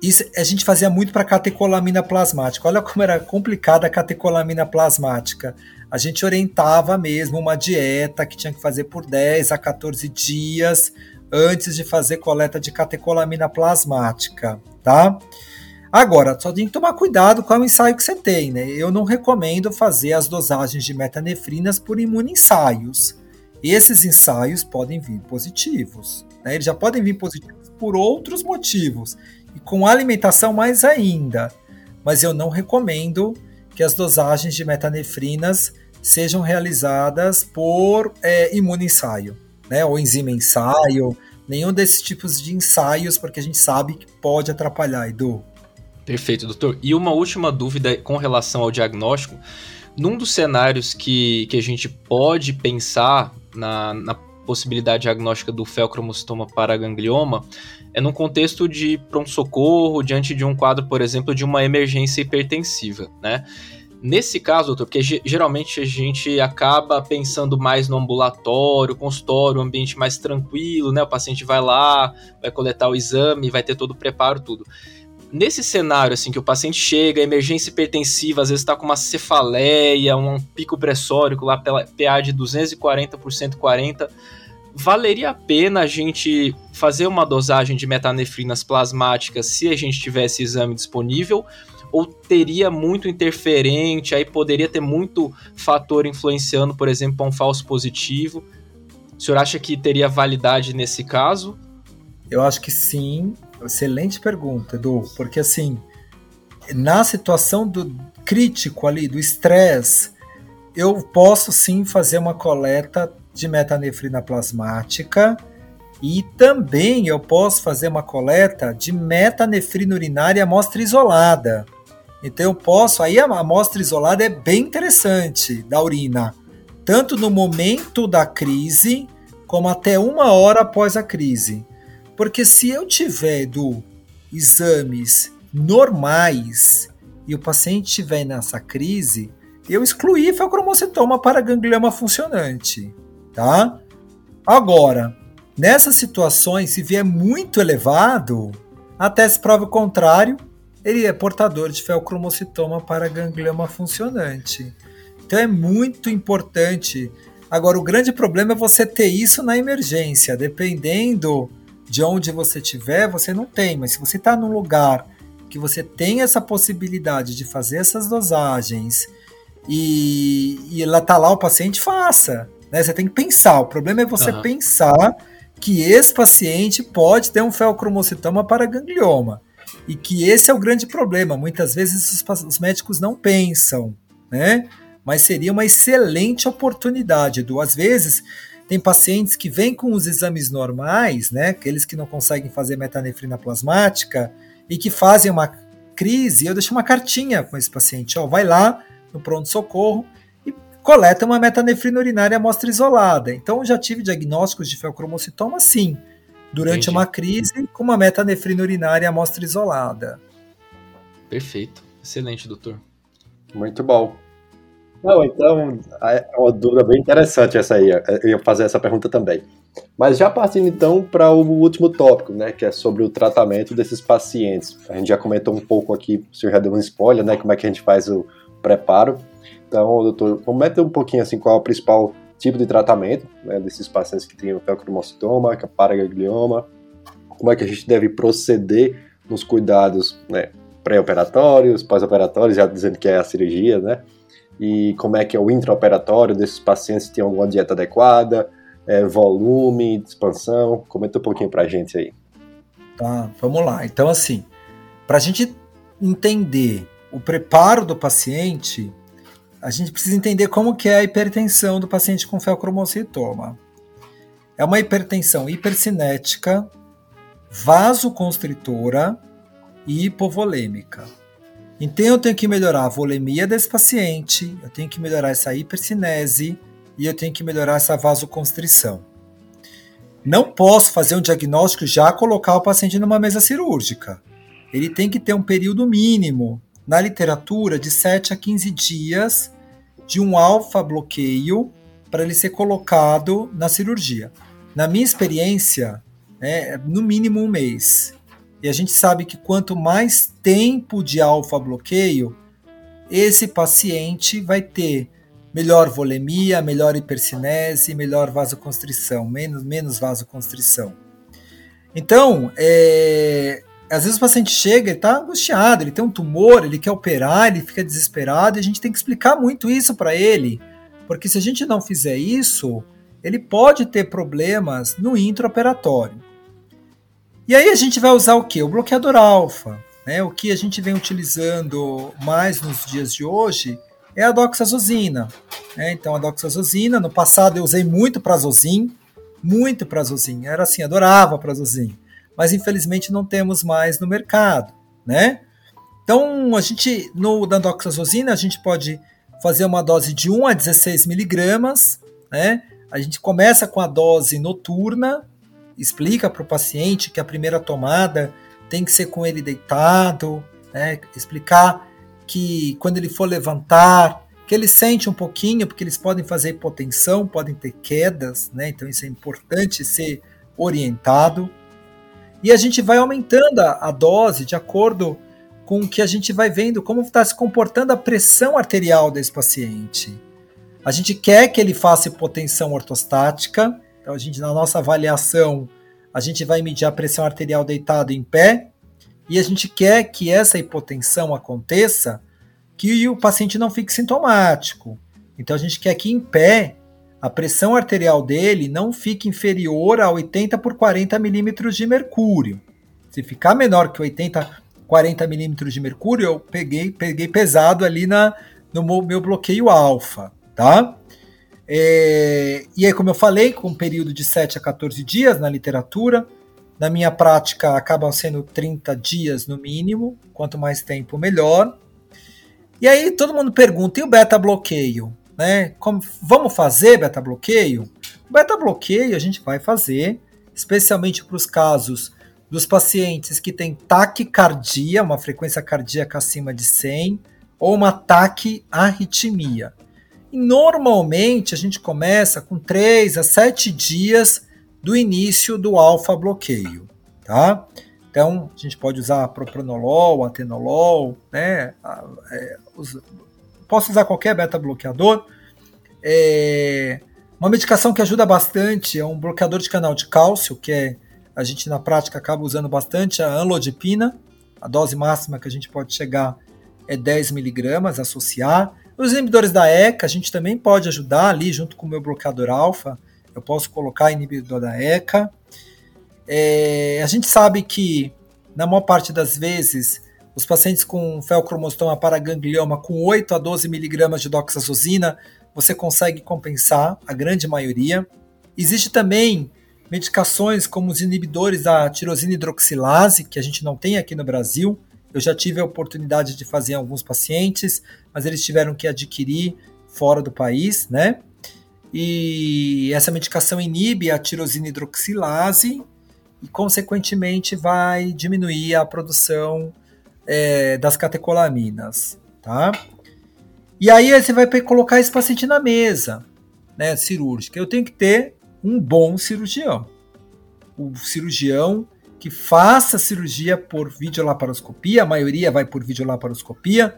Isso a gente fazia muito para catecolamina plasmática. Olha como era complicada a catecolamina plasmática a gente orientava mesmo uma dieta que tinha que fazer por 10 a 14 dias antes de fazer coleta de catecolamina plasmática, tá? Agora, só tem que tomar cuidado com o ensaio que você tem, né? Eu não recomendo fazer as dosagens de metanefrinas por imunoensaios. Esses ensaios podem vir positivos, né? Eles já podem vir positivos por outros motivos e com alimentação mais ainda. Mas eu não recomendo que as dosagens de metanefrinas sejam realizadas por é, imunoensaio, né, ou enzima ensaio, nenhum desses tipos de ensaios, porque a gente sabe que pode atrapalhar, Edu. Perfeito, doutor. E uma última dúvida com relação ao diagnóstico. Num dos cenários que, que a gente pode pensar na, na possibilidade diagnóstica do felcromostoma paraganglioma é num contexto de pronto-socorro, diante de um quadro, por exemplo, de uma emergência hipertensiva, né? Nesse caso, doutor, porque geralmente a gente acaba pensando mais no ambulatório, consultório, um ambiente mais tranquilo, né? O paciente vai lá, vai coletar o exame, vai ter todo o preparo, tudo. Nesse cenário, assim, que o paciente chega, emergência hipertensiva, às vezes está com uma cefaleia, um pico pressórico lá pela PA de 240 por 140, valeria a pena a gente fazer uma dosagem de metanefrinas plasmáticas se a gente tivesse exame disponível? Ou teria muito interferente, aí poderia ter muito fator influenciando, por exemplo, um falso positivo. O senhor acha que teria validade nesse caso? Eu acho que sim, Excelente pergunta, Edu, porque assim, na situação do crítico ali, do estresse, eu posso sim fazer uma coleta de metanefrina plasmática e também eu posso fazer uma coleta de metanefrina urinária amostra isolada. Então eu posso, aí a amostra isolada é bem interessante da urina, tanto no momento da crise, como até uma hora após a crise. Porque se eu tiver do exames normais e o paciente estiver nessa crise, eu excluí feocromocitoma para ganglioma funcionante, tá? Agora, nessas situações, se vier muito elevado, até se prova o contrário, ele é portador de feocromocitoma para ganglioma funcionante. Então é muito importante. Agora, o grande problema é você ter isso na emergência. Dependendo de onde você estiver, você não tem. Mas se você está num lugar que você tem essa possibilidade de fazer essas dosagens e, e lá tá lá o paciente, faça. Né? Você tem que pensar. O problema é você uhum. pensar que esse paciente pode ter um feocromocitoma para ganglioma. E que esse é o grande problema. Muitas vezes os, os médicos não pensam, né? Mas seria uma excelente oportunidade. Duas vezes tem pacientes que vêm com os exames normais, né? Aqueles que não conseguem fazer metanefrina plasmática e que fazem uma crise. Eu deixo uma cartinha com esse paciente, ó, vai lá no pronto socorro e coleta uma metanefrina urinária amostra isolada. Então já tive diagnósticos de feocromocitoma, sim durante Entendi. uma crise com uma metanefrina urinária amostra isolada. Perfeito. Excelente, doutor. Muito bom. Não, então, é uma dúvida bem interessante essa aí. Eu ia fazer essa pergunta também. Mas já partindo então para o último tópico, né, que é sobre o tratamento desses pacientes. A gente já comentou um pouco aqui, o senhor já deu um spoiler, né, como é que a gente faz o preparo. Então, doutor, comenta um pouquinho assim qual é o principal tipo de tratamento né, desses pacientes que o feocromocitoma, que é paraganglioma, como é que a gente deve proceder nos cuidados né, pré-operatórios, pós-operatórios, já dizendo que é a cirurgia, né? E como é que é o intraoperatório desses pacientes, se tem alguma dieta adequada, é, volume, expansão, comenta um pouquinho pra gente aí. Tá, vamos lá. Então, assim, para a gente entender o preparo do paciente, a gente precisa entender como que é a hipertensão do paciente com feocromocitoma. É uma hipertensão hipercinética, vasoconstritora e hipovolêmica. Então eu tenho que melhorar a volemia desse paciente, eu tenho que melhorar essa hipercinese e eu tenho que melhorar essa vasoconstrição. Não posso fazer um diagnóstico já colocar o paciente numa mesa cirúrgica. Ele tem que ter um período mínimo na literatura de 7 a 15 dias de um alfa-bloqueio para ele ser colocado na cirurgia. Na minha experiência, é no mínimo um mês. E a gente sabe que quanto mais tempo de alfa-bloqueio, esse paciente vai ter melhor volemia, melhor hipercinese, melhor vasoconstrição, menos, menos vasoconstrição. Então, é, às vezes o paciente chega, ele está angustiado, ele tem um tumor, ele quer operar, ele fica desesperado, e a gente tem que explicar muito isso para ele, porque se a gente não fizer isso, ele pode ter problemas no intraoperatório. E aí a gente vai usar o que? O bloqueador alfa. Né? O que a gente vem utilizando mais nos dias de hoje é a doxazosina. Né? Então a doxazosina, no passado eu usei muito prazosine, muito prazosine, era assim, adorava prazosine mas infelizmente não temos mais no mercado, né? Então, a gente, no dandoxazosina, a gente pode fazer uma dose de 1 a 16 miligramas, né? A gente começa com a dose noturna, explica para o paciente que a primeira tomada tem que ser com ele deitado, né? Explicar que quando ele for levantar, que ele sente um pouquinho, porque eles podem fazer hipotensão, podem ter quedas, né? Então isso é importante ser orientado. E a gente vai aumentando a, a dose de acordo com o que a gente vai vendo como está se comportando a pressão arterial desse paciente. A gente quer que ele faça hipotensão ortostática, então a gente na nossa avaliação a gente vai medir a pressão arterial deitado em pé e a gente quer que essa hipotensão aconteça que o paciente não fique sintomático. Então a gente quer que em pé a pressão arterial dele não fique inferior a 80 por 40 milímetros de mercúrio. Se ficar menor que 80, 40 milímetros de mercúrio, eu peguei, peguei pesado ali na, no meu bloqueio alfa, tá? É, e aí, como eu falei, com um período de 7 a 14 dias na literatura, na minha prática acabam sendo 30 dias no mínimo, quanto mais tempo melhor. E aí todo mundo pergunta, e o beta bloqueio? Né? Como, vamos fazer beta bloqueio? Beta bloqueio a gente vai fazer, especialmente para os casos dos pacientes que têm taquicardia, uma frequência cardíaca acima de 100, ou uma taquiarritmia. E normalmente a gente começa com 3 a 7 dias do início do alfa bloqueio, tá? Então, a gente pode usar propranolol, atenolol, né? É, posso usar qualquer beta-bloqueador. É, uma medicação que ajuda bastante é um bloqueador de canal de cálcio, que é, a gente na prática acaba usando bastante, a anlodipina. A dose máxima que a gente pode chegar é 10 miligramas, associar. Os inibidores da ECA, a gente também pode ajudar ali, junto com o meu bloqueador alfa, eu posso colocar inibidor da ECA. É, a gente sabe que, na maior parte das vezes, os pacientes com feocromostoma paraganglioma com 8 a 12 miligramas de doxazosina, você consegue compensar a grande maioria. Existe também medicações como os inibidores da tirosina hidroxilase, que a gente não tem aqui no Brasil. Eu já tive a oportunidade de fazer em alguns pacientes, mas eles tiveram que adquirir fora do país, né? E essa medicação inibe a tirosina hidroxilase e, consequentemente, vai diminuir a produção é, das catecolaminas, tá? E aí você vai colocar esse paciente na mesa, né, cirúrgica. Eu tenho que ter um bom cirurgião. O cirurgião que faça cirurgia por videolaparoscopia, a maioria vai por videolaparoscopia,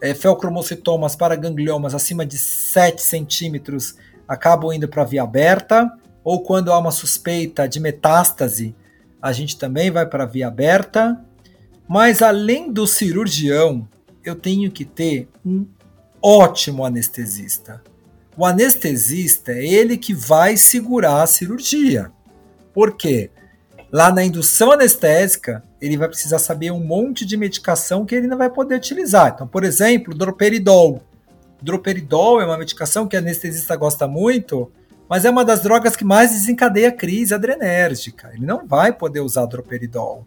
é, feocromocitomas para gangliomas acima de 7 centímetros acabam indo para a via aberta, ou quando há uma suspeita de metástase, a gente também vai para a via aberta. Mas além do cirurgião, eu tenho que ter um ótimo anestesista. O anestesista é ele que vai segurar a cirurgia. Por quê? Lá na indução anestésica, ele vai precisar saber um monte de medicação que ele não vai poder utilizar. Então, por exemplo, droperidol. Droperidol é uma medicação que a anestesista gosta muito, mas é uma das drogas que mais desencadeia crise adrenérgica. Ele não vai poder usar droperidol.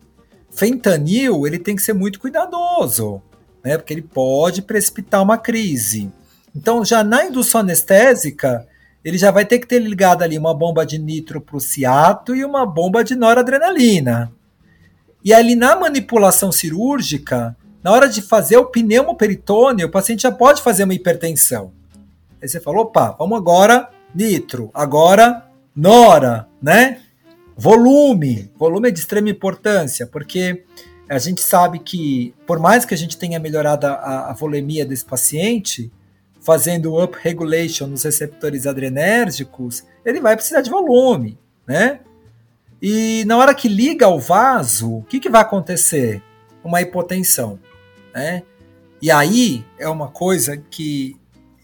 Fentanil, ele tem que ser muito cuidadoso, né? Porque ele pode precipitar uma crise. Então, já na indução anestésica, ele já vai ter que ter ligado ali uma bomba de nitro para o ciato e uma bomba de noradrenalina. E ali na manipulação cirúrgica, na hora de fazer o pneumoperitônio, o paciente já pode fazer uma hipertensão. Aí você falou, opa, vamos agora nitro, agora nora, né? Volume. Volume é de extrema importância, porque a gente sabe que, por mais que a gente tenha melhorado a, a volemia desse paciente, fazendo up regulation nos receptores adrenérgicos, ele vai precisar de volume, né? E na hora que liga o vaso, o que, que vai acontecer? Uma hipotensão. Né? E aí é uma coisa que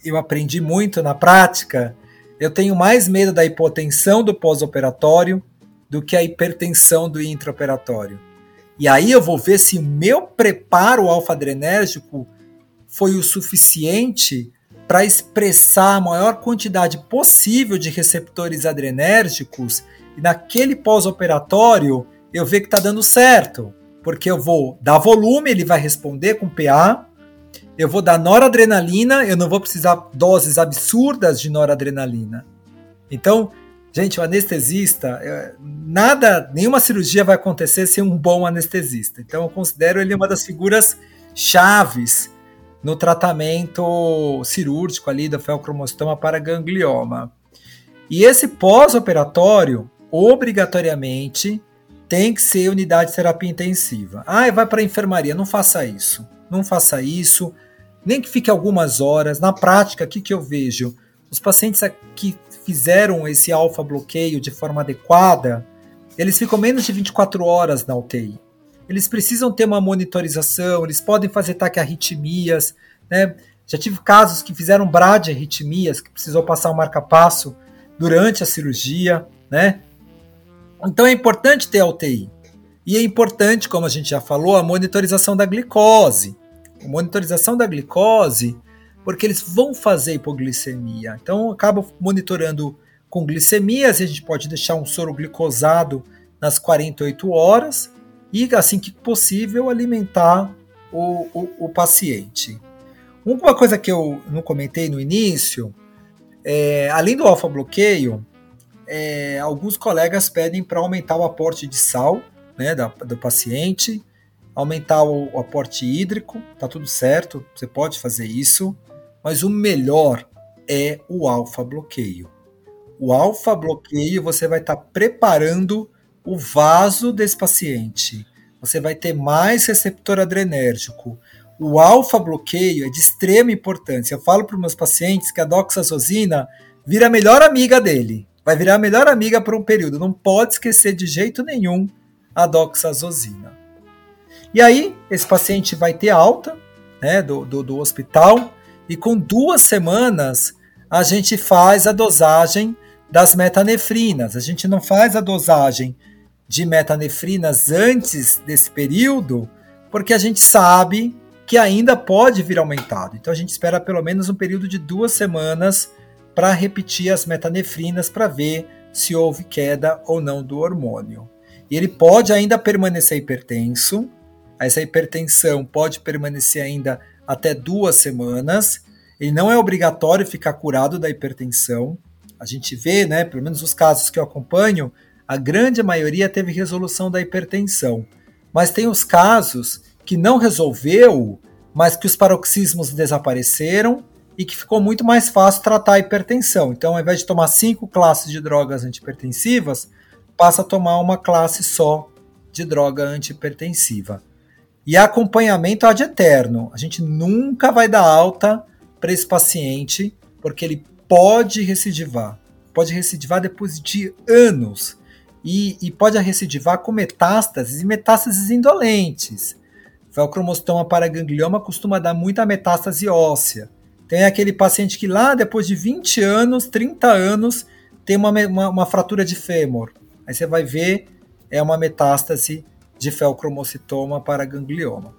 eu aprendi muito na prática. Eu tenho mais medo da hipotensão do pós-operatório do que a hipertensão do intraoperatório. E aí eu vou ver se o meu preparo alfa-adrenérgico foi o suficiente para expressar a maior quantidade possível de receptores adrenérgicos e naquele pós-operatório eu ver que está dando certo porque eu vou dar volume, ele vai responder com PA. Eu vou dar noradrenalina, eu não vou precisar doses absurdas de noradrenalina. Então, gente, o anestesista, é, nada, nenhuma cirurgia vai acontecer sem um bom anestesista. Então, eu considero ele uma das figuras chaves no tratamento cirúrgico ali do feocromostoma para ganglioma. E esse pós-operatório, obrigatoriamente, tem que ser unidade de terapia intensiva. Ah, vai para a enfermaria. Não faça isso. Não faça isso. Nem que fique algumas horas. Na prática, o que, que eu vejo? Os pacientes que fizeram esse alfa-bloqueio de forma adequada, eles ficam menos de 24 horas na UTI. Eles precisam ter uma monitorização, eles podem fazer taquiarritmias, né? Já tive casos que fizeram bradiarritmias, que precisou passar o um marca-passo durante a cirurgia, né? Então é importante ter a UTI. E é importante, como a gente já falou, a monitorização da glicose. A monitorização da glicose, porque eles vão fazer hipoglicemia. Então, acaba monitorando com glicemias, a gente pode deixar um soro glicosado nas 48 horas e, assim que possível, alimentar o, o, o paciente. Uma coisa que eu não comentei no início, é, além do alfa-bloqueio, é, alguns colegas pedem para aumentar o aporte de sal né, da, do paciente, aumentar o, o aporte hídrico, tá tudo certo, você pode fazer isso, mas o melhor é o alfa-bloqueio. O alfa-bloqueio você vai estar tá preparando o vaso desse paciente. Você vai ter mais receptor adrenérgico, o alfa-bloqueio é de extrema importância. Eu falo para os meus pacientes que a doxazosina vira a melhor amiga dele. Vai virar a melhor amiga por um período. Não pode esquecer de jeito nenhum a doxazosina. E aí, esse paciente vai ter alta né, do, do, do hospital e com duas semanas a gente faz a dosagem das metanefrinas. A gente não faz a dosagem de metanefrinas antes desse período, porque a gente sabe que ainda pode vir aumentado. Então a gente espera pelo menos um período de duas semanas para repetir as metanefrinas para ver se houve queda ou não do hormônio. E ele pode ainda permanecer hipertenso, essa hipertensão pode permanecer ainda até duas semanas. Ele não é obrigatório ficar curado da hipertensão. A gente vê, né, pelo menos os casos que eu acompanho, a grande maioria teve resolução da hipertensão. Mas tem os casos que não resolveu, mas que os paroxismos desapareceram e que ficou muito mais fácil tratar a hipertensão. Então, ao invés de tomar cinco classes de drogas antipertensivas, passa a tomar uma classe só de droga antipertensiva. E acompanhamento ad eterno. A gente nunca vai dar alta para esse paciente, porque ele pode recidivar. Pode recidivar depois de anos. E, e pode recidivar com metástases e metástases indolentes. Velcromostoma paraganglioma costuma dar muita metástase óssea. Tem aquele paciente que lá, depois de 20 anos, 30 anos, tem uma, uma, uma fratura de fêmur. Aí você vai ver, é uma metástase de felcromocitoma paraganglioma.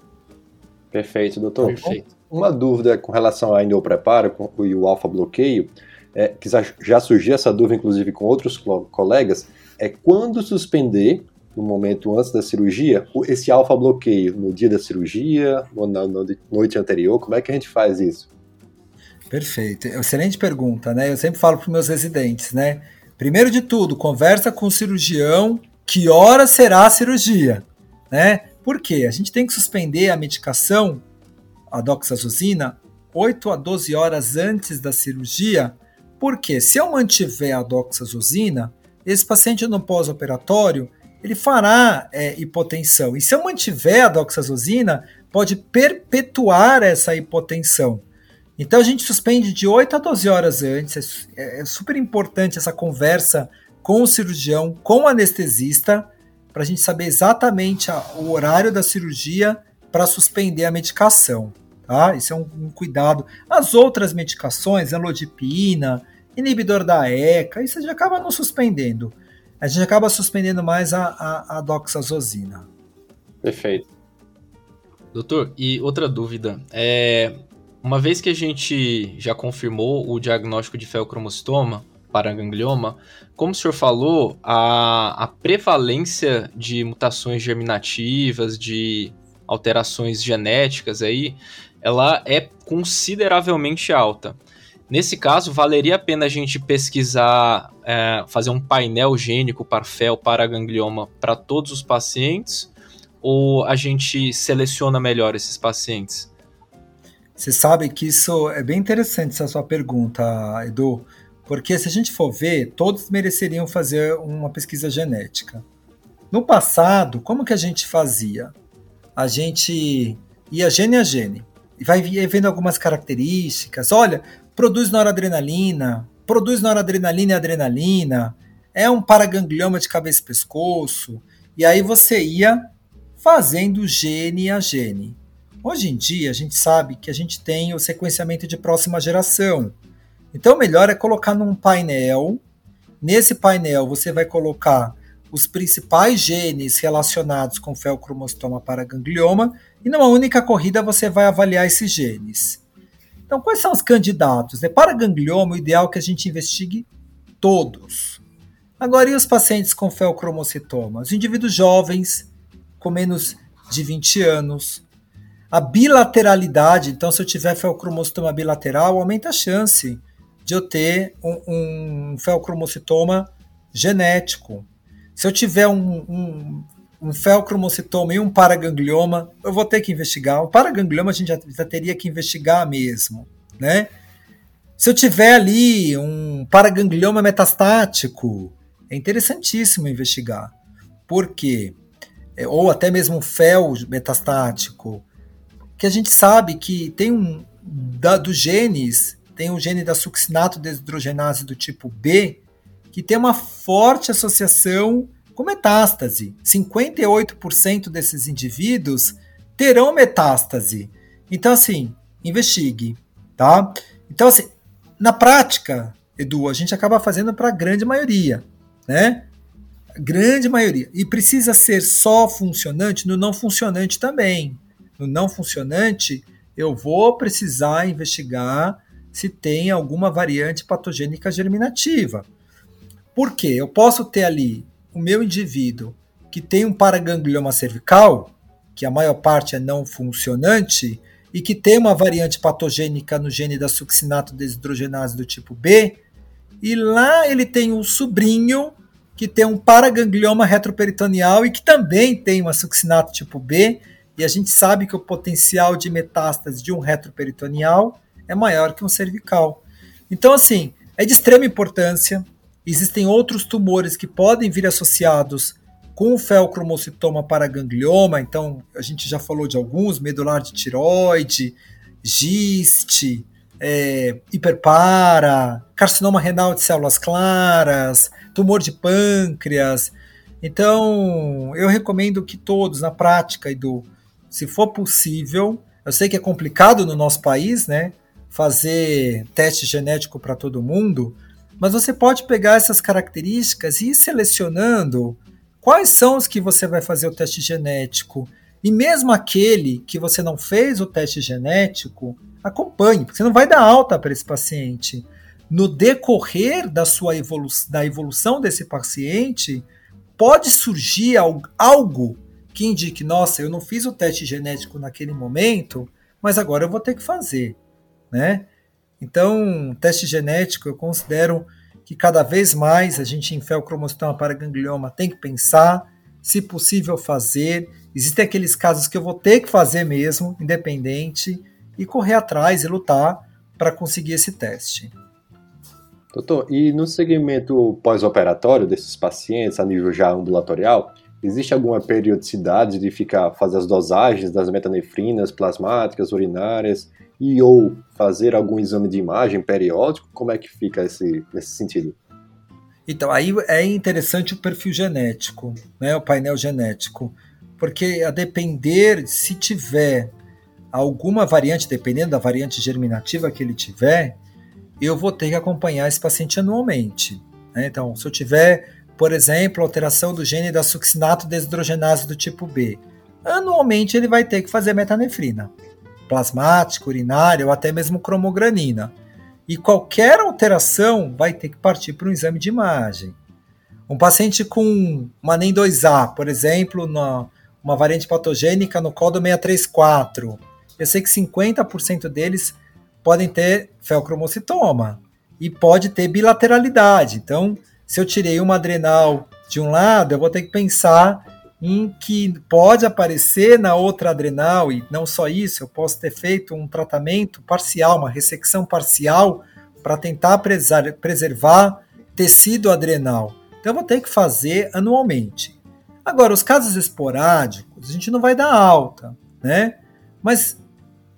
Perfeito, doutor. Perfeito. Uma dúvida com relação ainda ao preparo e o alfa-bloqueio, é, que já surgiu essa dúvida, inclusive, com outros colegas, é quando suspender no momento antes da cirurgia, esse alfa bloqueio no dia da cirurgia ou na noite anterior? Como é que a gente faz isso? Perfeito. Excelente pergunta, né? Eu sempre falo para os meus residentes, né? Primeiro de tudo, conversa com o cirurgião que hora será a cirurgia, né? Por quê? A gente tem que suspender a medicação, a doxazosina, 8 a 12 horas antes da cirurgia, porque se eu mantiver a doxazosina, esse paciente no pós-operatório, ele fará é, hipotensão. E se eu mantiver a doxazosina, pode perpetuar essa hipotensão. Então a gente suspende de 8 a 12 horas antes. É, é super importante essa conversa com o cirurgião, com o anestesista, para a gente saber exatamente a, o horário da cirurgia para suspender a medicação. Tá? Isso é um, um, cuidado. As outras medicações, elodipina, inibidor da ECA, isso a gente acaba não suspendendo a gente acaba suspendendo mais a, a, a doxazosina. Perfeito. Doutor, e outra dúvida. É, uma vez que a gente já confirmou o diagnóstico de feocromostoma para ganglioma, como o senhor falou, a, a prevalência de mutações germinativas, de alterações genéticas aí, ela é consideravelmente alta. Nesse caso, valeria a pena a gente pesquisar, é, fazer um painel gênico para FEL, para ganglioma, para todos os pacientes? Ou a gente seleciona melhor esses pacientes? Você sabe que isso é bem interessante, essa sua pergunta, Edu, porque se a gente for ver, todos mereceriam fazer uma pesquisa genética. No passado, como que a gente fazia? A gente ia gene a gene e vai vendo algumas características. Olha, produz noradrenalina, produz noradrenalina e adrenalina, é um paraganglioma de cabeça e pescoço, e aí você ia fazendo gene a gene. Hoje em dia, a gente sabe que a gente tem o sequenciamento de próxima geração. Então, o melhor é colocar num painel. Nesse painel, você vai colocar os principais genes relacionados com feocromostoma paraganglioma e numa única corrida você vai avaliar esses genes. Então, quais são os candidatos? É para ganglioma, o ideal é que a gente investigue todos. Agora, e os pacientes com feocromocitoma? Os indivíduos jovens, com menos de 20 anos. A bilateralidade, então, se eu tiver feocromocitoma bilateral, aumenta a chance de eu ter um, um feocromocitoma genético. Se eu tiver um, um, um feocromocitoma e um paraganglioma, eu vou ter que investigar. O paraganglioma a gente já, já teria que investigar mesmo, né? Se eu tiver ali um paraganglioma metastático, é interessantíssimo investigar. Por quê? É, ou até mesmo um fel metastático, que a gente sabe que tem um da, dos genes, tem o gene da succinato desidrogenase do tipo B, que tem uma forte associação com metástase. 58% desses indivíduos terão metástase. Então, assim, investigue, tá? Então, assim, na prática, Edu, a gente acaba fazendo para a grande maioria, né? Grande maioria. E precisa ser só funcionante no não funcionante também. No não funcionante, eu vou precisar investigar se tem alguma variante patogênica germinativa. Por quê? Eu posso ter ali o meu indivíduo que tem um paraganglioma cervical, que a maior parte é não funcionante, e que tem uma variante patogênica no gene da succinato desidrogenase do tipo B, e lá ele tem um sobrinho que tem um paraganglioma retroperitoneal e que também tem uma succinato tipo B, e a gente sabe que o potencial de metástase de um retroperitoneal é maior que um cervical. Então, assim, é de extrema importância Existem outros tumores que podem vir associados com o feocromocitoma paraganglioma, então a gente já falou de alguns, medular de tiroide, giste, é, hiperpara, carcinoma renal de células claras, tumor de pâncreas. Então, eu recomendo que todos, na prática, Edu, se for possível, eu sei que é complicado no nosso país, né, fazer teste genético para todo mundo, mas você pode pegar essas características e ir selecionando quais são os que você vai fazer o teste genético. E mesmo aquele que você não fez o teste genético, acompanhe, porque você não vai dar alta para esse paciente. No decorrer da sua evolu da evolução desse paciente, pode surgir algo que indique, nossa, eu não fiz o teste genético naquele momento, mas agora eu vou ter que fazer, né? Então, teste genético, eu considero que cada vez mais a gente em feocromostoma para ganglioma tem que pensar, se possível fazer. Existem aqueles casos que eu vou ter que fazer mesmo, independente, e correr atrás e lutar para conseguir esse teste. Doutor, e no segmento pós-operatório desses pacientes a nível já ambulatorial, existe alguma periodicidade de ficar fazer as dosagens das metanefrinas plasmáticas, urinárias e ou fazer algum exame de imagem periódico? Como é que fica esse, nesse sentido? Então, aí é interessante o perfil genético, né, o painel genético, porque a depender, se tiver alguma variante, dependendo da variante germinativa que ele tiver, eu vou ter que acompanhar esse paciente anualmente. Né? Então, se eu tiver, por exemplo, alteração do gene da succinato desidrogenase do tipo B, anualmente ele vai ter que fazer metanefrina plasmática, urinária ou até mesmo cromogranina. E qualquer alteração vai ter que partir para um exame de imagem. Um paciente com uma NEM2A, por exemplo, na, uma variante patogênica no código 634, eu sei que 50% deles podem ter feocromocitoma e pode ter bilateralidade. Então, se eu tirei uma adrenal de um lado, eu vou ter que pensar em que pode aparecer na outra adrenal, e não só isso, eu posso ter feito um tratamento parcial, uma ressecção parcial, para tentar preservar tecido adrenal. Então eu vou ter que fazer anualmente. Agora, os casos esporádicos, a gente não vai dar alta, né? Mas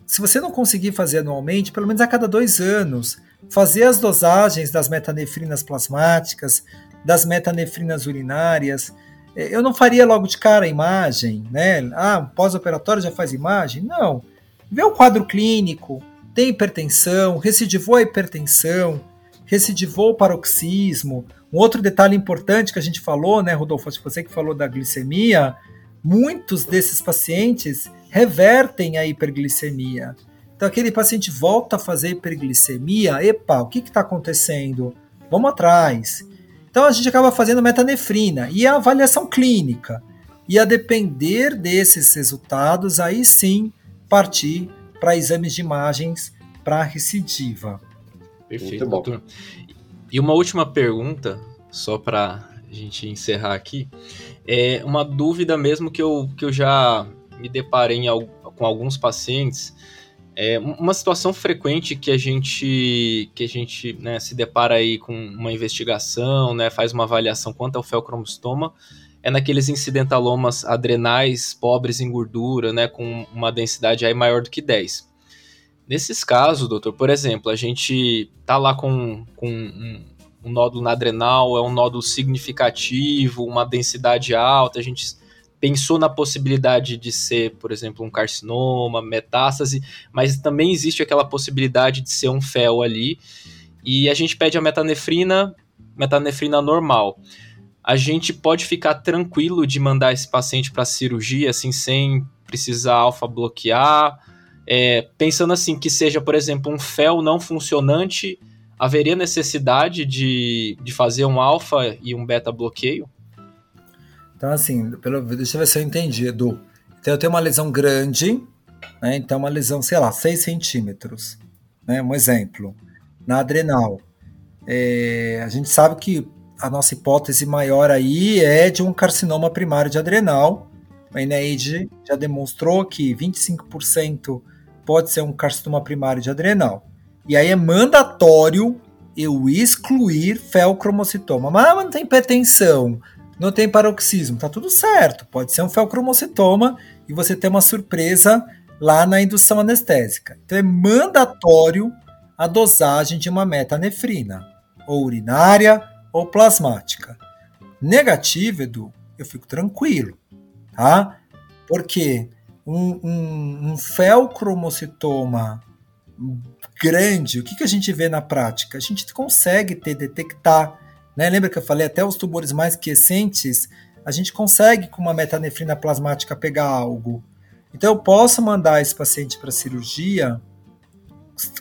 se você não conseguir fazer anualmente, pelo menos a cada dois anos, fazer as dosagens das metanefrinas plasmáticas, das metanefrinas urinárias, eu não faria logo de cara a imagem, né? Ah, pós-operatório já faz imagem? Não. Vê o quadro clínico, tem hipertensão, recidivou a hipertensão, recidivou o paroxismo, Um outro detalhe importante que a gente falou, né, Rodolfo, acho que você que falou da glicemia, muitos desses pacientes revertem a hiperglicemia. Então, aquele paciente volta a fazer hiperglicemia, epa, o que está acontecendo? Vamos atrás. Então, a gente acaba fazendo metanefrina e a avaliação clínica. E a depender desses resultados, aí sim partir para exames de imagens para recidiva. Perfeito, doutor. E uma última pergunta, só para a gente encerrar aqui. É uma dúvida mesmo que eu, que eu já me deparei em, com alguns pacientes. É uma situação frequente que a gente, que a gente né, se depara aí com uma investigação, né, faz uma avaliação quanto ao felcromostoma, é naqueles incidentalomas adrenais pobres em gordura, né, com uma densidade aí maior do que 10. Nesses casos, doutor, por exemplo, a gente tá lá com, com um, um nódulo na adrenal, é um nódulo significativo, uma densidade alta, a gente pensou na possibilidade de ser, por exemplo, um carcinoma, metástase, mas também existe aquela possibilidade de ser um fel ali, e a gente pede a metanefrina, metanefrina normal. A gente pode ficar tranquilo de mandar esse paciente para cirurgia, assim, sem precisar alfa bloquear, é, pensando assim que seja, por exemplo, um fel não funcionante, haveria necessidade de, de fazer um alfa e um beta bloqueio? Então, assim, pelo, deixa eu ver se eu entendi, Edu. Então, eu tenho uma lesão grande, né? Então, uma lesão, sei lá, 6 centímetros, né? Um exemplo. Na adrenal. É, a gente sabe que a nossa hipótese maior aí é de um carcinoma primário de adrenal. A NIH já demonstrou que 25% pode ser um carcinoma primário de adrenal. E aí é mandatório eu excluir felcromocitoma. Mas não tem hipertensão, não tem paroxismo, tá tudo certo. Pode ser um felcromocitoma e você ter uma surpresa lá na indução anestésica. Então é mandatório a dosagem de uma metanefrina, ou urinária ou plasmática. Negativo, Edu, eu fico tranquilo, tá? Porque um, um, um grande, o que, que a gente vê na prática? A gente consegue ter, detectar, né? Lembra que eu falei até os tumores mais quiescentes, a gente consegue com uma metanefrina plasmática pegar algo. Então eu posso mandar esse paciente para cirurgia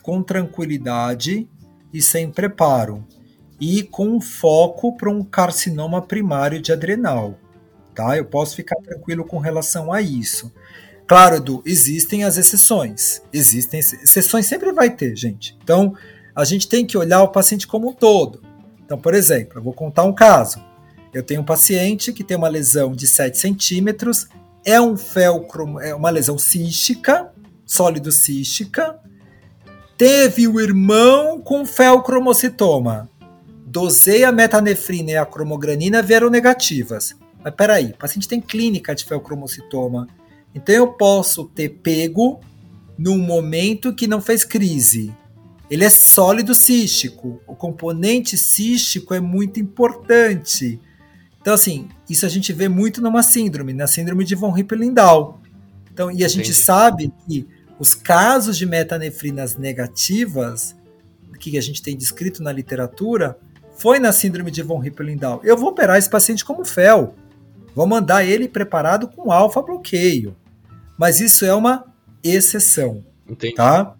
com tranquilidade e sem preparo e com foco para um carcinoma primário de adrenal, tá? Eu posso ficar tranquilo com relação a isso. Claro, Edu, existem as exceções. Existem exceções, sempre vai ter, gente. Então, a gente tem que olhar o paciente como um todo. Então, por exemplo, eu vou contar um caso. Eu tenho um paciente que tem uma lesão de 7 centímetros, é um felcro, é uma lesão cística, sólido cística, teve o irmão com felcromocitoma. Dosei a metanefrina e a cromogranina vieram negativas. Mas peraí, o paciente tem clínica de felcromocitoma então eu posso ter pego num momento que não fez crise. Ele é sólido cístico. O componente cístico é muito importante. Então, assim, isso a gente vê muito numa síndrome, na síndrome de von Hippel-Lindau. Então, e a gente Entendi. sabe que os casos de metanefrinas negativas, que a gente tem descrito na literatura, foi na síndrome de von Hippel-Lindau. Eu vou operar esse paciente como FEL. Vou mandar ele preparado com alfa bloqueio. Mas isso é uma exceção. Entendi. Tá?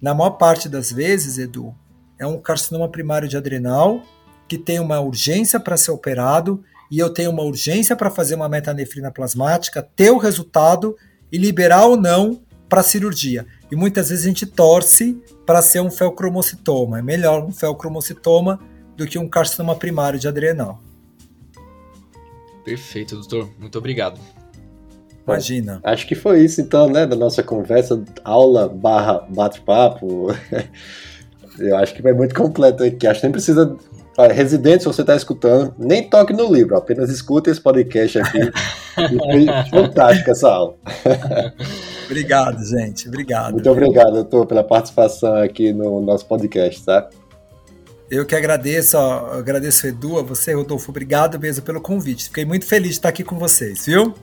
Na maior parte das vezes, Edu, é um carcinoma primário de adrenal que tem uma urgência para ser operado e eu tenho uma urgência para fazer uma metanefrina plasmática, ter o resultado e liberar ou não para cirurgia. E muitas vezes a gente torce para ser um felcromocitoma. É melhor um felcromocitoma do que um carcinoma primário de adrenal. Perfeito, doutor. Muito obrigado. Imagina. Bom, acho que foi isso então, né, da nossa conversa, aula barra bate-papo. *laughs* Eu acho que foi muito completo aqui. Acho que nem precisa. Olha, residente, se você está escutando, nem toque no livro, apenas escute esse podcast aqui. *laughs* foi fantástica essa aula. *laughs* obrigado, gente. Obrigado. Muito obrigado, doutor, pela participação aqui no nosso podcast, tá? Eu que agradeço, ó, agradeço Edu, a você, Rodolfo, obrigado mesmo pelo convite. Fiquei muito feliz de estar aqui com vocês, viu?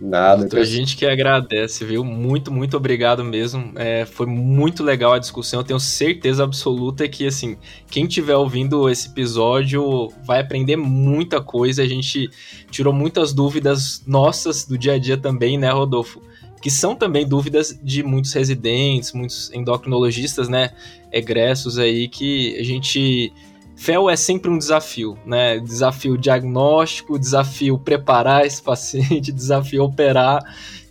Nada. A gente que agradece, viu? Muito, muito obrigado mesmo. É, foi muito legal a discussão. Eu tenho certeza absoluta que, assim, quem estiver ouvindo esse episódio vai aprender muita coisa. A gente tirou muitas dúvidas nossas do dia a dia também, né, Rodolfo? Que são também dúvidas de muitos residentes, muitos endocrinologistas, né? Egressos aí que a gente FEL é sempre um desafio, né? Desafio diagnóstico, desafio preparar esse *laughs* paciente, desafio operar.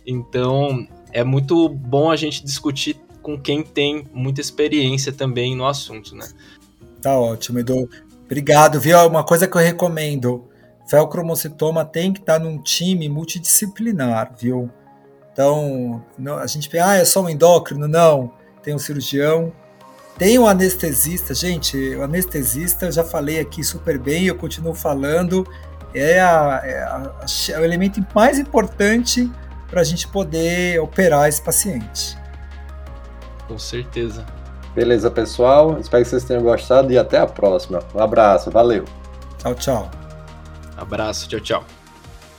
Então, é muito bom a gente discutir com quem tem muita experiência também no assunto, né? Tá ótimo, Edu. Obrigado, viu? Uma coisa que eu recomendo, felcromocitoma tem que estar num time multidisciplinar, viu? Então, a gente pensa, ah, é só um endócrino? Não, tem um cirurgião, tem um anestesista, gente, o anestesista, eu já falei aqui super bem, eu continuo falando, é, a, é, a, é o elemento mais importante para a gente poder operar esse paciente. Com certeza. Beleza, pessoal. Espero que vocês tenham gostado e até a próxima. Um abraço, valeu. Tchau, tchau. Abraço, tchau, tchau.